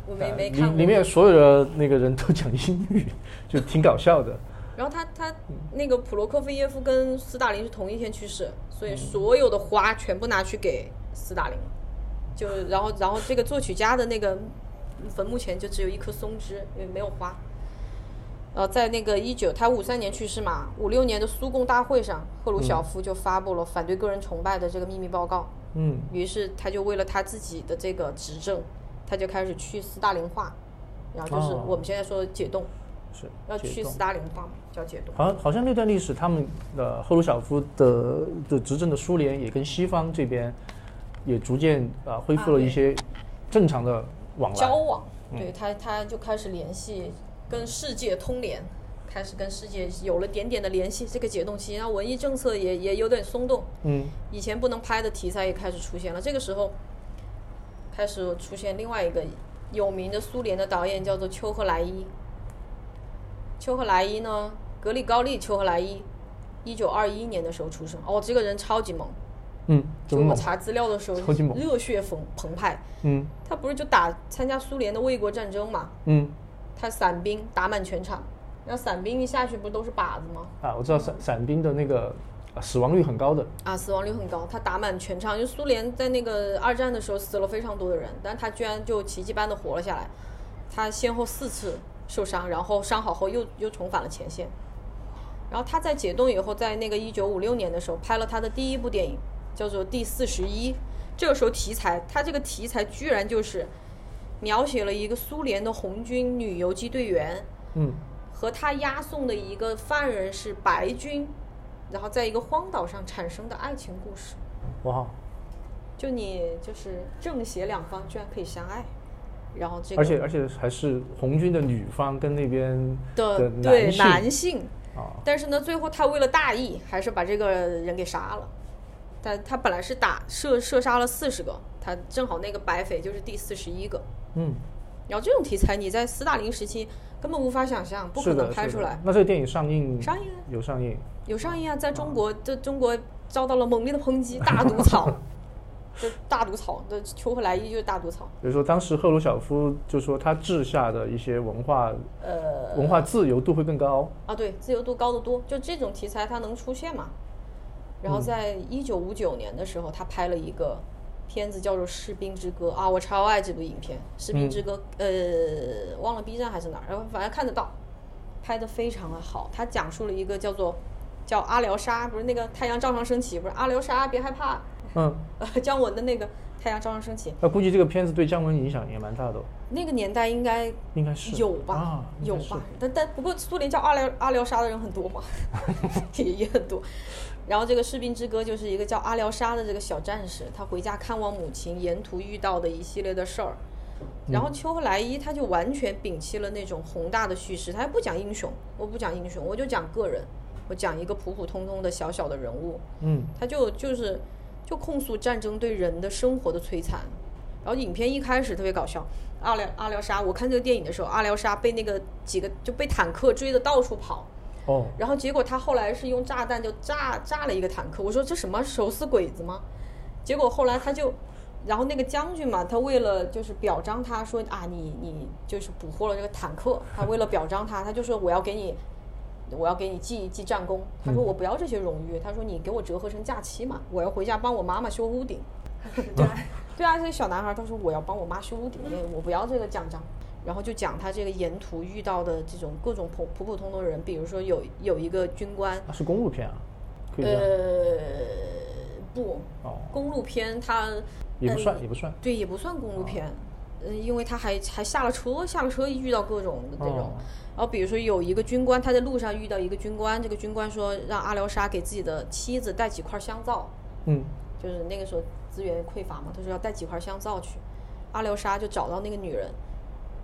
我没没看。里里面所有的那个人都讲英语，就挺搞笑的。然后他他那个普罗科菲耶夫跟斯大林是同一天去世，所以所有的花全部拿去给斯大林，就然后然后这个作曲家的那个。坟墓前就只有一棵松枝，因为没有花。呃，在那个一九，他五三年去世嘛，五六年的苏共大会上，赫鲁晓夫就发布了反对个人崇拜的这个秘密报告。嗯。于是他就为了他自己的这个执政，他就开始去斯大林化，然后就是我们现在说的解冻，是要去斯大林化嘛，叫解冻。好像好像那段历史，他们的赫鲁晓夫的的执政的苏联也跟西方这边也逐渐啊恢复了一些正常的。交往，对他，他就开始联系，跟世界通联，开始跟世界有了点点的联系。这个解冻期，然后文艺政策也也有点松动。嗯，以前不能拍的题材也开始出现了。这个时候，开始出现另外一个有名的苏联的导演，叫做丘赫莱伊。丘赫莱伊呢，格里高利·丘赫莱伊，一九二一年的时候出生。哦，这个人超级猛。嗯，就我查资料的时候，热血澎澎湃。嗯，他不是就打参加苏联的卫国战争嘛？嗯，他伞兵打满全场，然后伞兵一下去不都是靶子吗？啊，我知道伞伞兵的那个死亡率很高的。啊，死亡率很高，他打满全场，因为苏联在那个二战的时候死了非常多的人，但他居然就奇迹般的活了下来。他先后四次受伤，然后伤好后又又重返了前线。然后他在解冻以后，在那个一九五六年的时候拍了他的第一部电影，叫做《第四十一》。这个时候题材，它这个题材居然就是描写了一个苏联的红军女游击队员嗯，和他押送的一个犯人是白军，然后在一个荒岛上产生的爱情故事。哇，就你就是正邪两方居然可以相爱，然后这个而且而且还是红军的女方跟那边的对男性男性，啊，但是呢，最后他为了大义，还是把这个人给杀了。但他本来是打射射杀了四十个，他正好那个白匪就是第四十一个。嗯，然后这种题材你在斯大林时期根本无法想象，不可能拍出来。那这个电影上映上映啊有上映，有上映啊，在中国，这中国遭到了猛烈的抨击，大毒草，这大毒草，那丘克莱伊就是大毒草。比如说当时赫鲁晓夫就说他治下的一些文化呃，文化自由度会更高，啊，对，自由度高得多，就这种题材它能出现嘛？然后在一九五九年的时候，他拍了一个片子叫做《士兵之歌》啊，我超爱这部影片，《士兵之歌》呃，忘了 B 站还是哪儿，然后反正看得到，拍的非常的好。他讲述了一个叫做叫阿廖沙，不是那个太阳照常升起，不是阿廖沙，别害怕，嗯，呃，姜文的那个太阳照常升起，那估计这个片子对姜文影响也蛮大的哦，那个年代应该应该是有吧，啊，有吧，但但不过苏联叫阿廖阿廖沙的人很多嘛，也也很多。然后这个士兵之歌就是一个叫阿廖沙的这个小战士，他回家看望母亲，沿途遇到的一系列的事儿。然后秋和莱伊他就完全摒弃了那种宏大的叙事，他也不讲英雄，我不讲英雄，我就讲个人，我讲一个普普通通的小小的人物。嗯他就就是就控诉战争对人的生活的摧残。然后影片一开始特别搞笑，阿廖阿廖沙，我看这个电影的时候，阿廖沙被那个几个就被坦克追的到处跑，哦，然后结果他后来是用炸弹就炸炸了一个坦克，我说这什么手撕鬼子吗？结果后来他就，然后那个将军嘛，他为了就是表彰他说啊，你你就是捕获了这个坦克，他为了表彰他，他就说我要给你，我要给你记记战功。他说我不要这些荣誉，他说你给我折合成假期嘛，我要回家帮我妈妈修屋顶。对。对啊，这个小男孩他说我要帮我妈修屋顶，我不要这个奖章。然后就讲他这个沿途遇到的这种各种普普普通通的人，比如说有有一个军官，啊是公路片啊，呃，不，哦，公路片他也不算呃也不算，对也不算公路片，呃，因为他还还下了车，下了车遇到各种的这种。哦然后比如说有一个军官，他在路上遇到一个军官，这个军官说让阿廖沙给自己的妻子带几块香皂，嗯就是那个时候资源匮乏嘛，他说要带几块香皂去。阿廖沙就找到那个女人，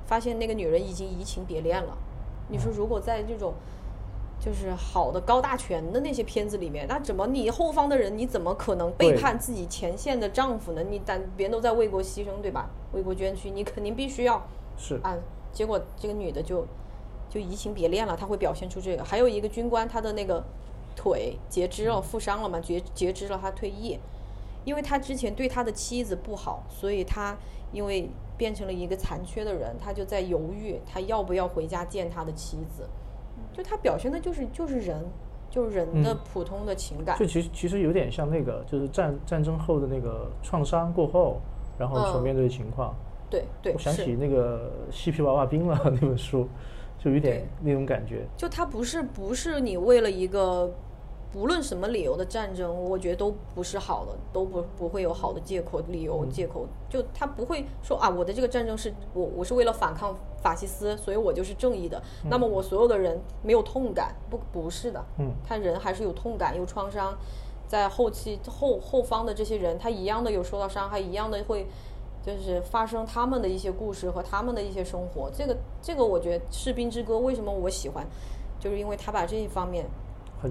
发现那个女人已经移情别恋了。你说如果在这种就是好的高大全的那些片子里面，那怎么你后方的人你怎么可能背叛自己前线的丈夫呢？你但别人都在为国牺牲，对吧？为国捐躯，你肯定必须要是啊。结果这个女的就就移情别恋了，她会表现出这个。还有一个军官，他的那个腿截肢了，负伤了嘛，截截肢了，他退役，因为他之前对他的妻子不好，所以他因为变成了一个残缺的人，他就在犹豫，他要不要回家见他的妻子。就他表现的就是就是人，就是人的嗯普通的情感。就其实其实有点像那个，就是战战争后的那个创伤过后，然后所嗯面对的情况。对对是我想起那个《嬉皮娃娃兵》了那本书，就有点那种感觉。就他不是不是你为了一个不论什么理由的战争，我觉得都不是好的，都不不会有好的借口、理由、借口。就他不会说啊，我的这个战争是我我是为了反抗法西斯，所以我就是正义的。那么我所有的人没有痛感，不不是的，嗯，他人还是有痛感、有创伤，在后期后后方的这些人，他一样的有受到伤害，一样的会。就是发生他们的一些故事和他们的一些生活，这个这个我觉得《士兵之歌》为什么我喜欢，就是因为他把这一方面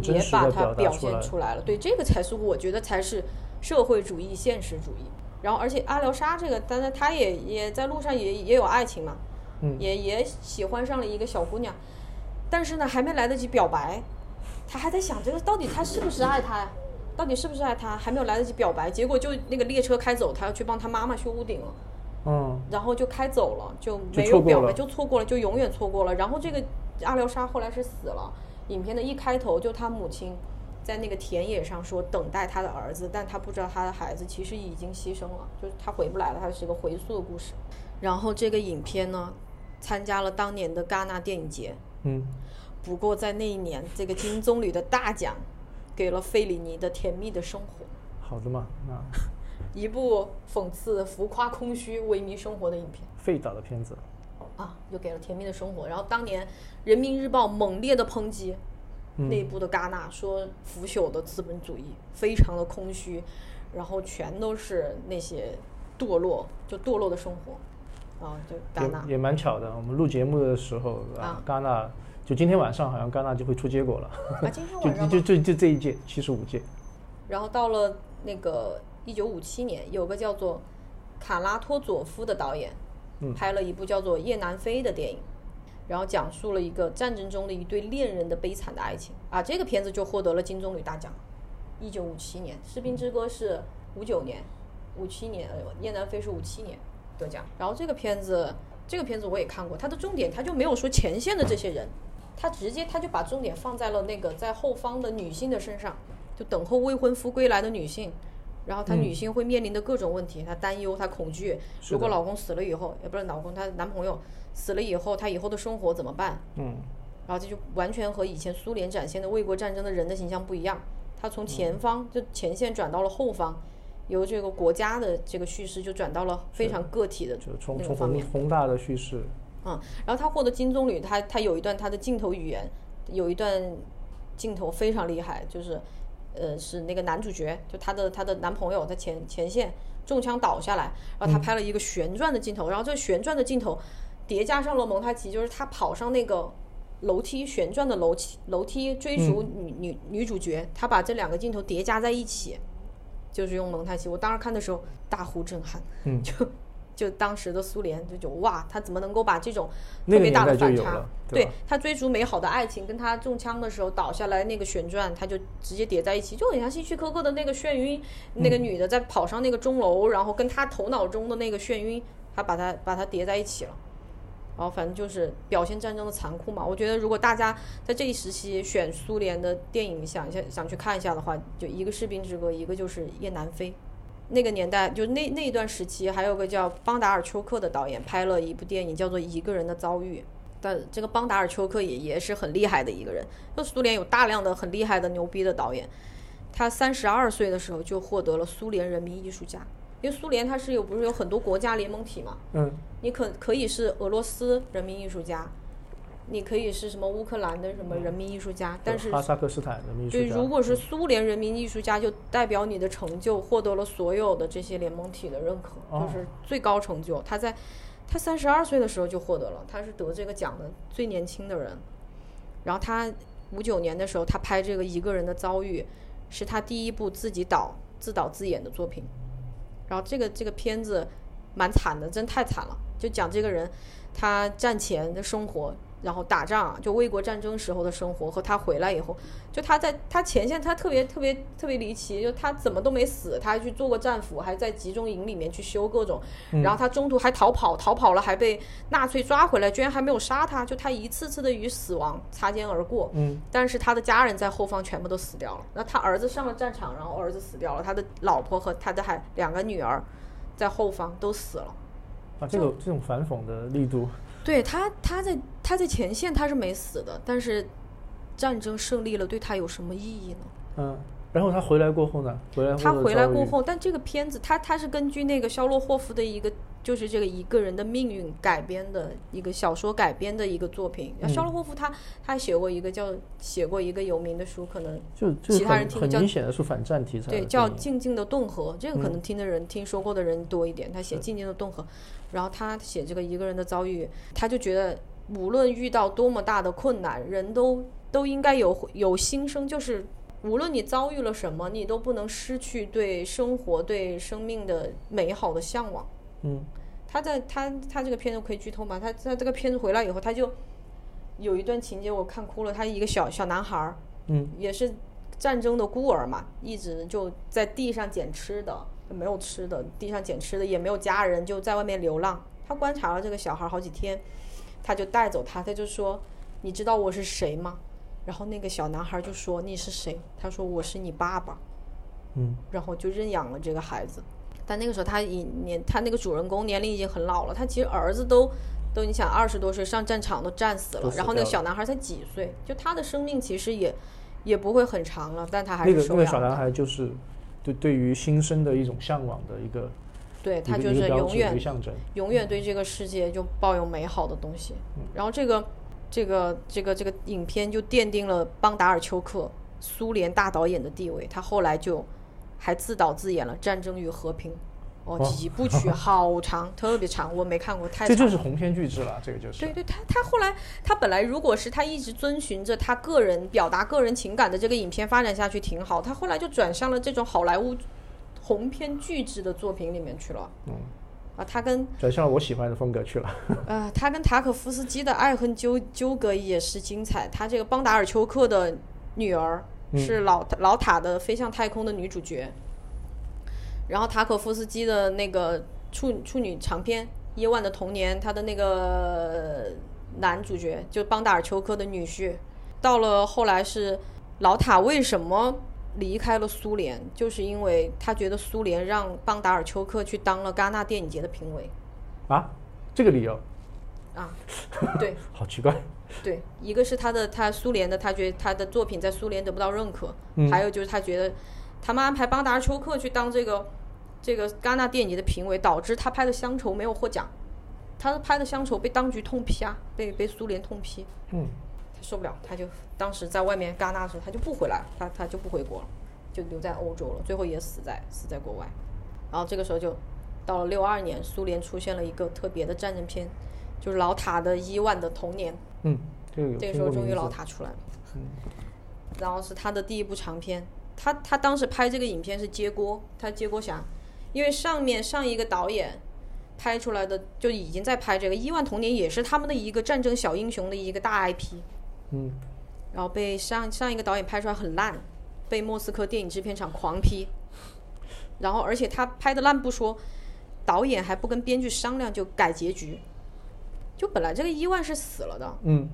也把它表现出来。出来了。对，这个才是我觉得才是社会主义、现实主义。然后，而且阿廖沙这个，当然他也也在路上也也有爱情嘛，嗯也也喜欢上了一个小姑娘，但是呢，还没来得及表白，他还在想这个到底他是不是爱她呀？到底是不是爱她？还没有来得及表白，结果就那个列车开走，他要去帮他妈妈修屋顶了。嗯，然后就开走了，就没有表白，就错过了，就永远错过了。然后这个阿廖沙后来是死了，影片的一开头就他母亲在那个田野上说等待他的儿子，但他不知道他的孩子其实已经牺牲了，就是他回不来了，他是一个回溯的故事。然后这个影片呢，参加了当年的戛纳电影节，嗯，不过在那一年，这个金棕榈的大奖给了费里尼的《甜蜜的生活》，好的嘛，啊，一部讽刺浮夸、空虚、萎靡生活的影片。费导的片子，啊，又给了《甜蜜的生活》。然后当年《人民日报》猛烈的抨击那部的戛纳，说腐朽的资本主义非常的空虚，然后全都是那些堕落，就堕落的生活啊，就戛纳也也蛮巧的。我们录节目的时候啊啊，戛纳就今天晚上好像戛纳就会出结果了，啊，今天 晚上就就就就这一届七十五届，然后到了那个一九五七年，有个叫做卡拉托佐夫的导演，嗯拍了一部叫做《夜南飞》的电影，然后讲述了一个战争中的一对恋人的悲惨的爱情啊。这个片子就获得了金棕榈大奖。一九五七年，《士兵之歌》是五九年，五七年，呃，《雁南飞》是五七年得奖。然后这个片子，这个片子我也看过，它的重点它就没有说前线的这些人，他直接他就把重点放在了那个在后方的女性的身上，就等候未婚夫归来的女性，然后她嗯。女性会面临的各种问题，她担忧，她恐惧，如果老公死了以后，也不是老公，她男朋友死了以后，她以后的生活怎么办？嗯，然后这就完全和以前苏联展现的卫国战争的人的形象不一样，他从前方就前线转到了后方，由这个国家的这个叙事就转到了非常个体的就从从那个方面。宏宏大的叙事，嗯，然后他获得金棕榈，他他有一段他的镜头语言，有一段镜头非常厉害，就是呃是那个男主角，就他的他的男朋友在前前线中枪倒下来，然后他拍了一个旋转的镜头，然后这个旋转的镜头叠加上了蒙太奇，就是他跑上那个楼梯旋转的楼梯楼梯追逐女、女女主角，他把这两个镜头叠加在一起，就是用蒙太奇。我当时看的时候大呼震撼，嗯就就当时的苏联就就哇，他怎么能够把这种特别大的反差对他追逐美好的爱情，跟他中枪的时候倒下来那个旋转，他就直接叠在一起，就很像希区柯克的那个眩晕，那个女的在跑上那个钟楼，然后跟他头脑中的那个眩晕，他把它把它叠在一起了。然后反正就是表现战争的残酷嘛。我觉得如果大家在这一时期选苏联的电影想一下想去看一下的话，就一个《士兵之歌》，一个就是《夜南飞》。那个年代就那那一段时期，还有个叫邦达尔丘克的导演拍了一部电影，叫做《一个人的遭遇》。但这个邦达尔丘克也也是很厉害的一个人，那苏联有大量的很厉害的牛逼的导演。他三十二岁的时候就获得了苏联人民艺术家，因为苏联它是有不是有很多国家联盟体嘛，嗯，你可可以是俄罗斯人民艺术家，你可以是什么乌克兰的什么人民艺术家，但是哈萨克斯坦人民艺术对，家，如果是苏联人民艺术家，就代表你的成就获得了所有的这些联盟体的认可，哦就是最高成就。他在他三十二岁的时候就获得了，他是得这个奖的最年轻的人。然后他五九年的时候，他拍这个一个人的遭遇，是他第一部自己导自导自演的作品。然后这个这个片子蛮惨的，真太惨了，就讲这个人他战前的生活，然后打仗，就卫国战争时候的生活和他回来以后，就他在他前线他特别特别特别离奇，就他怎么都没死，他还去做过战俘，还在集中营里面去修各种，然后他中途还逃跑，逃跑了还被纳粹抓回来，居然还没有杀他，就他一次次的与死亡擦肩而过，嗯，但是他的家人在后方全部都死掉了。那他儿子上了战场，然后儿子死掉了，他的老婆和他的还两个女儿在后方都死了。啊，这个这种反讽的力度，对他，他在他在前线他是没死的，但是战争胜利了，对他有什么意义呢？嗯，然后他回来过后呢？回来后他回来过后，但这个片子他他是根据那个肖洛霍夫的一个就是这个一个人的命运改编的一个小说改编的一个作品。嗯肖洛霍夫他他写过一个叫写过一个有名的书，可能就就是其他人听叫明显的是反战题材对，叫《静静的顿河》，这个可嗯能听的人、听说过的人多一点。他写《静静的顿河》，然后他写这个一个人的遭遇，他就觉得无论遇到多么大的困难，人都都应该有有心声，就是无论你遭遇了什么，你都不能失去对生活、对生命的美好的向往。嗯他在他他这个片子可以剧透吗？他他这个片子回来以后，他就有一段情节我看哭了。他一个小小男孩儿，嗯，也是战争的孤儿嘛，一直就在地上捡吃的，没有吃的，地上捡吃的，也没有家人，就在外面流浪。他观察了这个小孩好几天，他就带走他，他就说：“你知道我是谁吗？”然后那个小男孩就说：“你是谁？”他说：“我是你爸爸。”嗯，然后就认养了这个孩子。但那个时候他已年，他那个主人公年龄已经很老了，他其实儿子都都你想二十多岁上战场都战死了，然后那个小男孩才几岁，就他的生命其实也也不会很长了，但他还那个是受养了那个小男孩就是对对于新生的一种向往的一个对他就是永远。永远对这个世界就抱有美好的东西。嗯然后这个这个这个这个影片就奠定了邦达尔丘克苏联大导演的地位。他后来就还自导自演了《战争与和平》，哦，几部曲 好长，特别长，我没看过，太这长这。就是鸿篇巨制了，这个就是。对对，他他后来他本来如果是他一直遵循着他个人表达个人情感的这个影片发展下去挺好，他后来就转向了这种好莱坞鸿篇巨制的作品里面去了。嗯，啊，他跟转向了我喜欢的风格去了。呃，他跟塔可夫斯基的爱恨纠纠葛也是精彩。他这个邦达尔丘克的女儿是老、老塔的《飞向太空》的女主角，然后塔可夫斯基的那个处处女长片《耶万的童年》，他的那个男主角就邦达尔丘克的女婿。到了后来是老塔为什么离开了苏联，就是因为他觉得苏联让邦达尔丘克去当了戛纳电影节的评委。啊，这个理由啊，对。好奇怪。对，一个是他的他苏联的，他觉得他的作品在苏联得不到认可，嗯还有就是他觉得他们安排邦达尔丘克去当这个这个戛纳电影节的评委，导致他拍的《乡愁》没有获奖，他拍的《乡愁》被当局痛批啊，被被苏联痛批，嗯，他受不了，他就当时在外面戛纳的时候他就不回来，他他就不回国了，就留在欧洲了，最后也死在死在国外，然后这个时候就到了六二年，苏联出现了一个特别的战争片，就是老塔的伊万的童年。嗯，这个时候终于老塔出来了，然后是他的第一部长片。他他当时拍这个影片是接锅，他接锅侠，因为上面上一个导演拍出来的就已经在拍这个《伊万童年》，也是他们的一个战争小英雄的一个大 IP，嗯，然后被上上一个导演拍出来很烂，被莫斯科电影制片厂狂批，然后而且他拍的烂不说，导演还不跟编剧商量就改结局，就本来这个伊万是死了的，嗯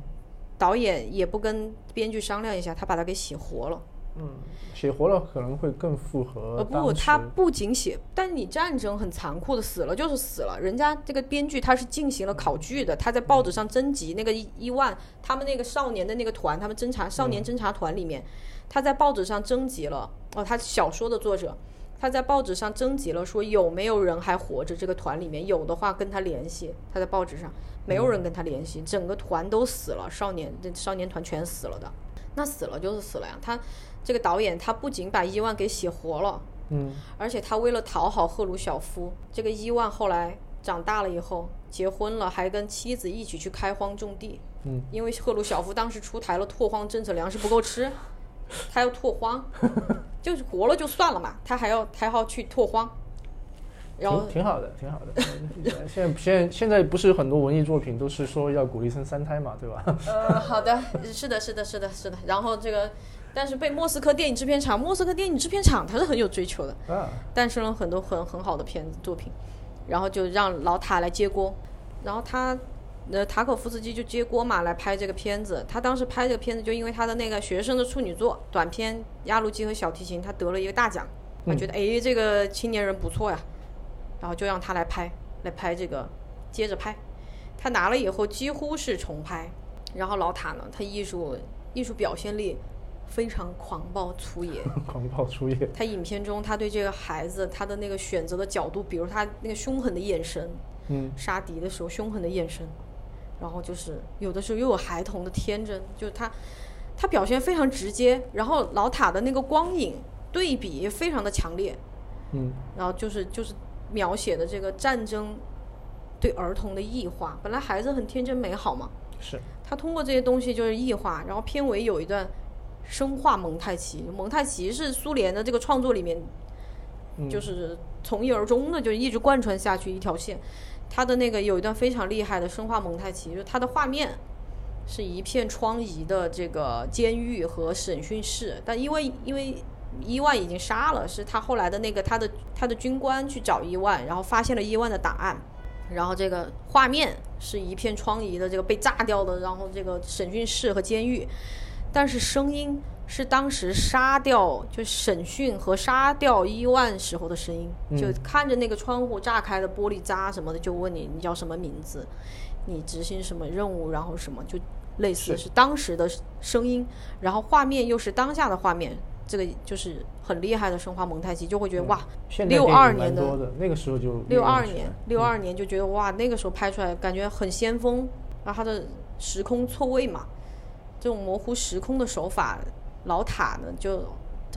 导演也不跟编剧商量一下，他把他给写活了。嗯，写活了可能会更符合呃不，他不仅写，但你战争很残酷的，死了就是死了。人家这个编剧他是进行了考据的，他在报纸上征集那个伊伊万他们那个少年的那个团，他们侦查少年侦查团里面，他在报纸上征集了哦，他小说的作者。他在报纸上征集了，说有没有人还活着？这个团里面有的话跟他联系。他在报纸上没有人跟他联系，整个团都死了，少年这少年团全死了的。那死了就是死了呀。他这个导演他不仅把伊万给写活了，嗯而且他为了讨好赫鲁晓夫，这个伊万后来长大了以后结婚了，还跟妻子一起去开荒种地。嗯，因为赫鲁晓夫当时出台了拓荒政策，粮食不够吃，他要拓荒，就是活了就算了嘛，他还要他还要去拓荒，然后挺挺好的，挺好的。现在现在现在不是很多文艺作品都是说要鼓励生三胎嘛，对吧？呃，好的，是的，是的，是的，是的。然后这个，但是被莫斯科电影制片厂，莫斯科电影制片厂它是很有追求的，啊，诞生了很多很很好的片子作品，然后就让老塔来接锅，然后他，呃，塔可夫斯基就接锅嘛，来拍这个片子。他当时拍这个片子，就因为他的那个学生的处女作短片《压路机和小提琴》，他得了一个大奖，他觉得哎这个青年人不错呀，然后就让他来拍，来拍这个，接着拍。他拿了以后几乎是重拍，然后老塔呢，他艺术艺术表现力非常狂暴粗野，狂暴粗野，他影片中，他对这个孩子他的那个选择的角度，比如他那个凶狠的眼神，嗯。杀敌的时候凶狠的眼神，然后就是有的时候又有孩童的天真，就是他他表现非常直接，然后老塔的那个光影对比也非常的强烈，嗯然后就是就是描写的这个战争对儿童的异化，本来孩子很天真美好嘛，是，他通过这些东西就是异化，然后片尾有一段生化蒙太奇，蒙太奇是苏联的这个创作里面，嗯就是从一而终的，就一直贯穿下去一条线。他的那个有一段非常厉害的生化蒙太奇，就是他的画面是一片疮痍的这个监狱和审讯室，但因为因为伊万已经杀了，是他后来的那个他的他的军官去找伊万，然后发现了伊万的档案，然后这个画面是一片疮痍的这个被炸掉的，然后这个审讯室和监狱，但是声音是当时杀掉就审讯和杀掉伊万时候的声音，就看着那个窗户炸开的玻璃渣什么的，就问你你叫什么名字。你执行什么任务，然后什么就类似是。是当时的声音，然后画面又是当下的画面，这个就是很厉害的生化蒙太奇，就会觉得哇，六二年的，那个时候就六二年，六二年就觉得哇，那个时候拍出来感觉很先锋，然后它的时空错位嘛，这种模糊时空的手法，老塔呢就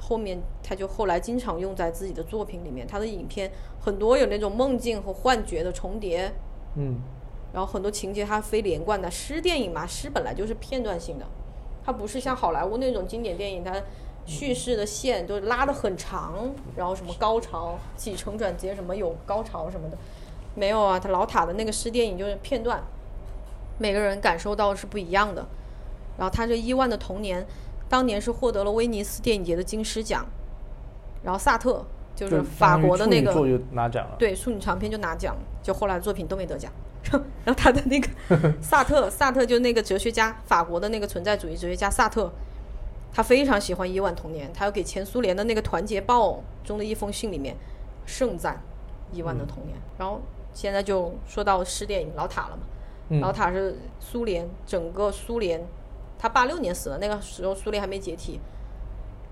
后面他就后来经常用在自己的作品里面，他的影片很多有那种梦境和幻觉的重叠，嗯，然后很多情节它非连贯的。诗电影嘛，诗本来就是片段性的，它不是像好莱坞那种经典电影，它叙事的线都拉得很长，然后什么高潮、起承转接，什么有高潮什么的，没有啊。他老塔的那个诗电影就是片段，每个人感受到是不一样的。然后他这伊万的童年，当年是获得了威尼斯电影节的金狮奖，然后萨特就是法国的那个拿奖了，对，处女长篇就拿奖，就后来的作品都没得奖。然后他的那个 萨特，萨特就是那个哲学家，法国的那个存在主义哲学家萨特，他非常喜欢伊万童年，他要给前苏联的那个《团结报》中的一封信里面盛赞伊万的童年。然后现在就说到诗电影老塔了嘛，嗯老塔是苏联整个苏联，他八六年死了，那个时候苏联还没解体。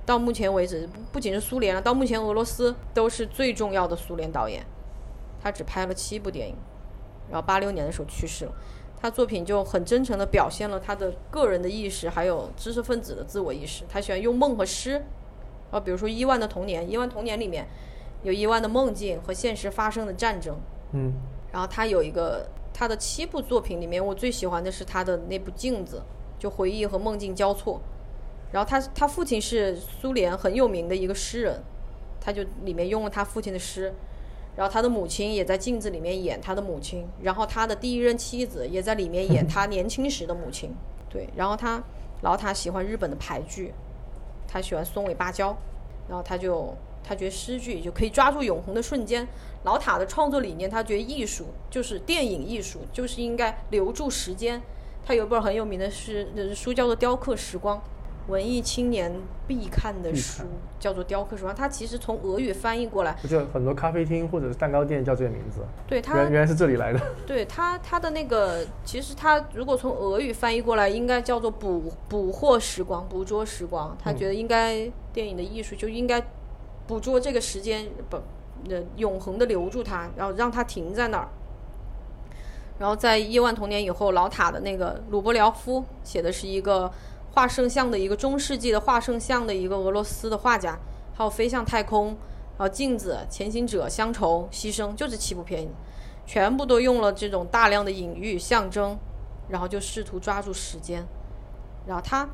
到目前为止，不不仅是苏联了，到目前俄罗斯都是最重要的苏联导演。他只拍了七部电影，然后八六年的时候去世了。他作品就很真诚地表现了他的个人的意识，还有知识分子的自我意识。他喜欢用梦和诗，啊，比如说伊万的童年，伊万童年里面有伊万的梦境和现实发生的战争。嗯，然后他有一个他的七部作品里面，我最喜欢的是他的那部《镜子》，就回忆和梦境交错。然后他他父亲是苏联很有名的一个诗人，他就里面用了他父亲的诗。然后他的母亲也在镜子里面演他的母亲，然后他的第一任妻子也在里面演他年轻时的母亲。对，然后他老塔喜欢日本的俳句，他喜欢松尾芭蕉，然后他就他觉得诗句就可以抓住永恒的瞬间。老塔的创作理念，他觉得艺术就是电影艺术，就是应该留住时间。他有一本很有名的诗呃书叫做《雕刻时光》，文艺青年必看的书叫做《雕刻时光》。它其实从俄语翻译过来，我记得很多咖啡厅或者是蛋糕店叫这个名字，对它原原来是这里来的，对它，它的那个，其实它如果从俄语翻译过来，应该叫做捕捕获时光，捕捉时光。他觉得应该电影的艺术就应该捕捉这个时间，不，呃，永恒的留住它，然后让它停在那儿。然后在亿万童年以后，老塔的那个鲁伯廖夫写的是一个画圣像的一个中世纪的画圣像的一个俄罗斯的画家，还有飞向太空，然后镜子、前行者、乡愁、牺牲，就这七部片，全部都用了这种大量的隐喻象征，然后就试图抓住时间，然后他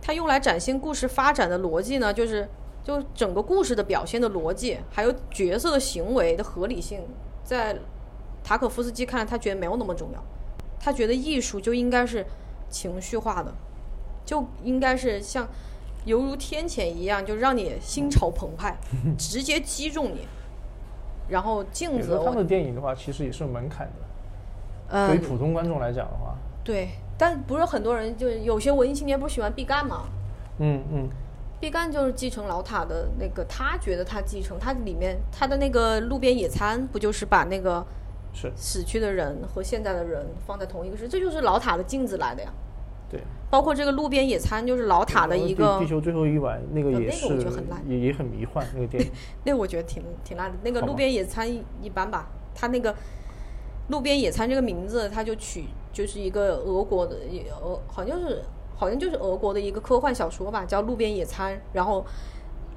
他用来展现故事发展的逻辑呢，就是就整个故事的表现的逻辑，还有角色的行为的合理性，在塔可夫斯基看来，他觉得没有那么重要，他觉得艺术就应该是情绪化的，就应该是像犹如天谴一样，就让你心潮澎湃，直接击中你。然后镜子他们的电影的话，其实也是有门槛的，对于嗯，普通观众来讲的话，对，但不是很多人，就有些文艺青年不是喜欢毕赣吗？嗯嗯，毕赣就是继承老塔的那个，他觉得他继承，他里面他的那个路边野餐，不就是把那个是死去的人和现在的人放在同一个世，这就是老塔的镜子来的呀。对。包括这个路边野餐，就是老塔的一个地地球最后一晚，那个呃那个也是我觉得很烂也也很迷幻那个电影，那我觉得挺挺烂的。那个路边野餐一一般吧，他那个路边野餐这个名字，他就取就是一个俄国的也俄，好像是好像就是俄国的一个科幻小说吧，叫《路边野餐》。然后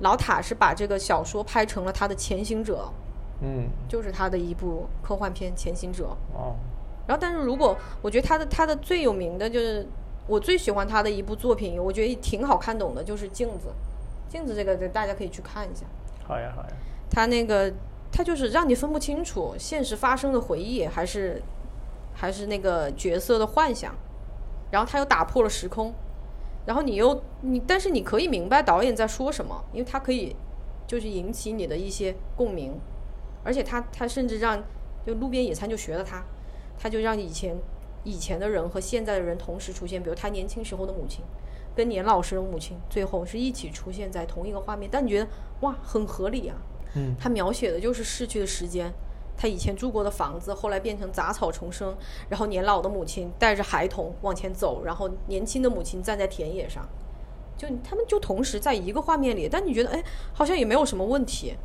老塔是把这个小说拍成了他的《前行者嗯，》，就是他的一部科幻片《前行者》。哦，然后，但是如果我觉得他的他的最有名的就是我最喜欢他的一部作品，我觉得挺好看懂的，就是《镜子》。镜子这个大家可以去看一下。好呀好呀，他那个他就是让你分不清楚现实发生的回忆还是还是那个角色的幻想，然后他又打破了时空，然后你又你，但是你可以明白导演在说什么，因为他可以就是引起你的一些共鸣，而且他他甚至让就路边野餐就学了他，他就让以前以前的人和现在的人同时出现，比如他年轻时候的母亲。跟年老时的母亲最后是一起出现在同一个画面，但你觉得哇很合理啊，嗯，他描写的就是逝去的时间，他以前住过的房子，后来变成杂草丛生，然后年老的母亲带着孩童往前走，然后年轻的母亲站在田野上，就他们就同时在一个画面里，但你觉得哎，好像也没有什么问题。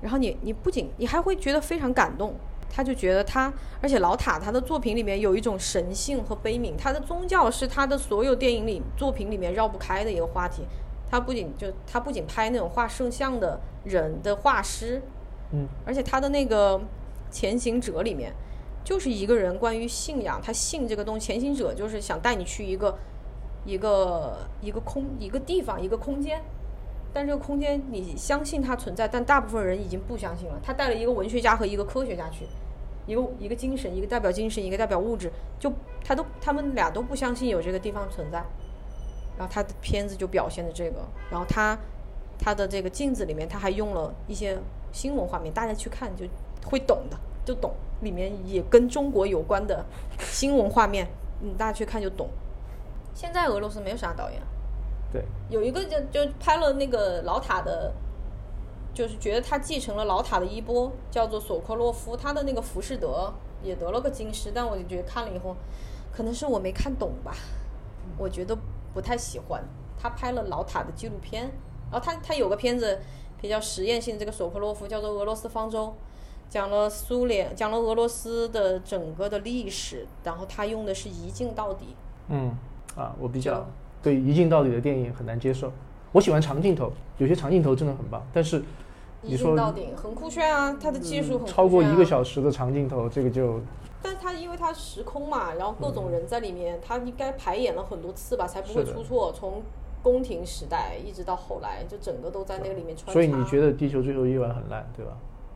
然后你你不仅你还会觉得非常感动，他就觉得他，而且老塔他的作品里面有一种神性和悲悯，他的宗教是他的所有电影里作品里面绕不开的一个话题。他不仅就他不仅拍那种画圣像的人的画师，嗯，而且他的那个前行者里面，就是一个人关于信仰，他信这个东西。前行者就是想带你去一个一个一个空一个地方一个空间，但这个空间你相信它存在，但大部分人已经不相信了。他带了一个文学家和一个科学家去，一个。一个精神，一个。代表精神，一个。代表物质，就他都他们俩都不相信有这个。地方存在。然后他的片子就表现的这个，然后他他的这个。镜子里面他还用了一些新闻画面，大家去看就会懂的，就懂里面也跟中国有关的新闻画面，嗯，大家去看就懂。现在俄罗斯没有啥导演，对，有一个就就拍了那个老塔的，就是觉得他继承了老塔的衣钵，叫做索科洛夫，他的那个《浮士德》也得了个金狮，但我就觉得看了以后，可能是我没看懂吧，我觉得。不太喜欢他拍了老塔的纪录片，然后他他有个片子比较实验性，这个索科洛夫叫做《俄罗斯方舟》，讲了苏联，讲了俄罗斯的整个的历史，然后他用的是一镜到底。嗯，啊，我比较对一镜到底的电影很难接受，我喜欢长镜头，有些长镜头真的很棒，但是一镜到底很酷炫啊，它的技术很超过一个小时的长镜头，这个就。但它因为它时空嘛，然后各种人在里面，它应该排演了很多次吧，才不会出错。从宫廷时代一直到后来，就整个都在那个里面穿插。所以你觉得《地球最后一晚》很烂，对吧？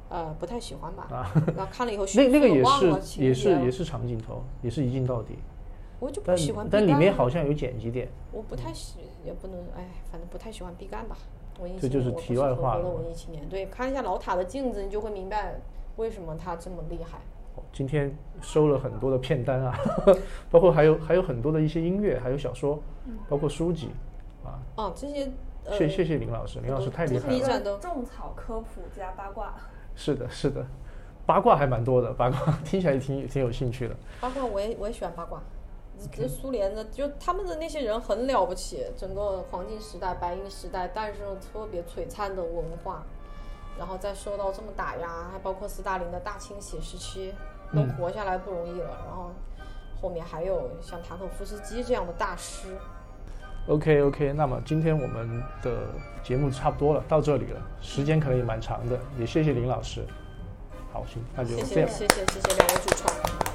呃，不太喜欢吧。啊。然后看了以后，那那个也是也是也是长镜头，也是一镜到底。我就不喜欢。但里面好像有剪辑点。我不太喜，也不能，哎，反正不太喜欢毕赣吧。文艺这就是题外话了。文艺青年，对，看一下老塔的镜子，你就会明白为什么他这么厉害。今天收了很多的片单啊，包括还有还有很多的一些音乐，还有小说，包括书籍，啊。哦，这些。谢谢谢林老师，林老师太厉害了。种草科普加八卦。是的，是的，八卦还蛮多的，八卦听起来挺挺有兴趣的。八卦我也我也喜欢八卦，这苏联的就他们的那些人很了不起，整个黄金时代、白银时代诞生了特别璀璨的文化。然后再受到这么打压，还包括斯大林的大清洗时期，能活下来不容易了。然后后面还有像塔可夫斯基这样的大师。OK OK，那么今天我们的节目差不多了，到这里了，时间可能也蛮长的，也谢谢林老师。好，行，那就这样。谢谢谢谢谢谢两位主创。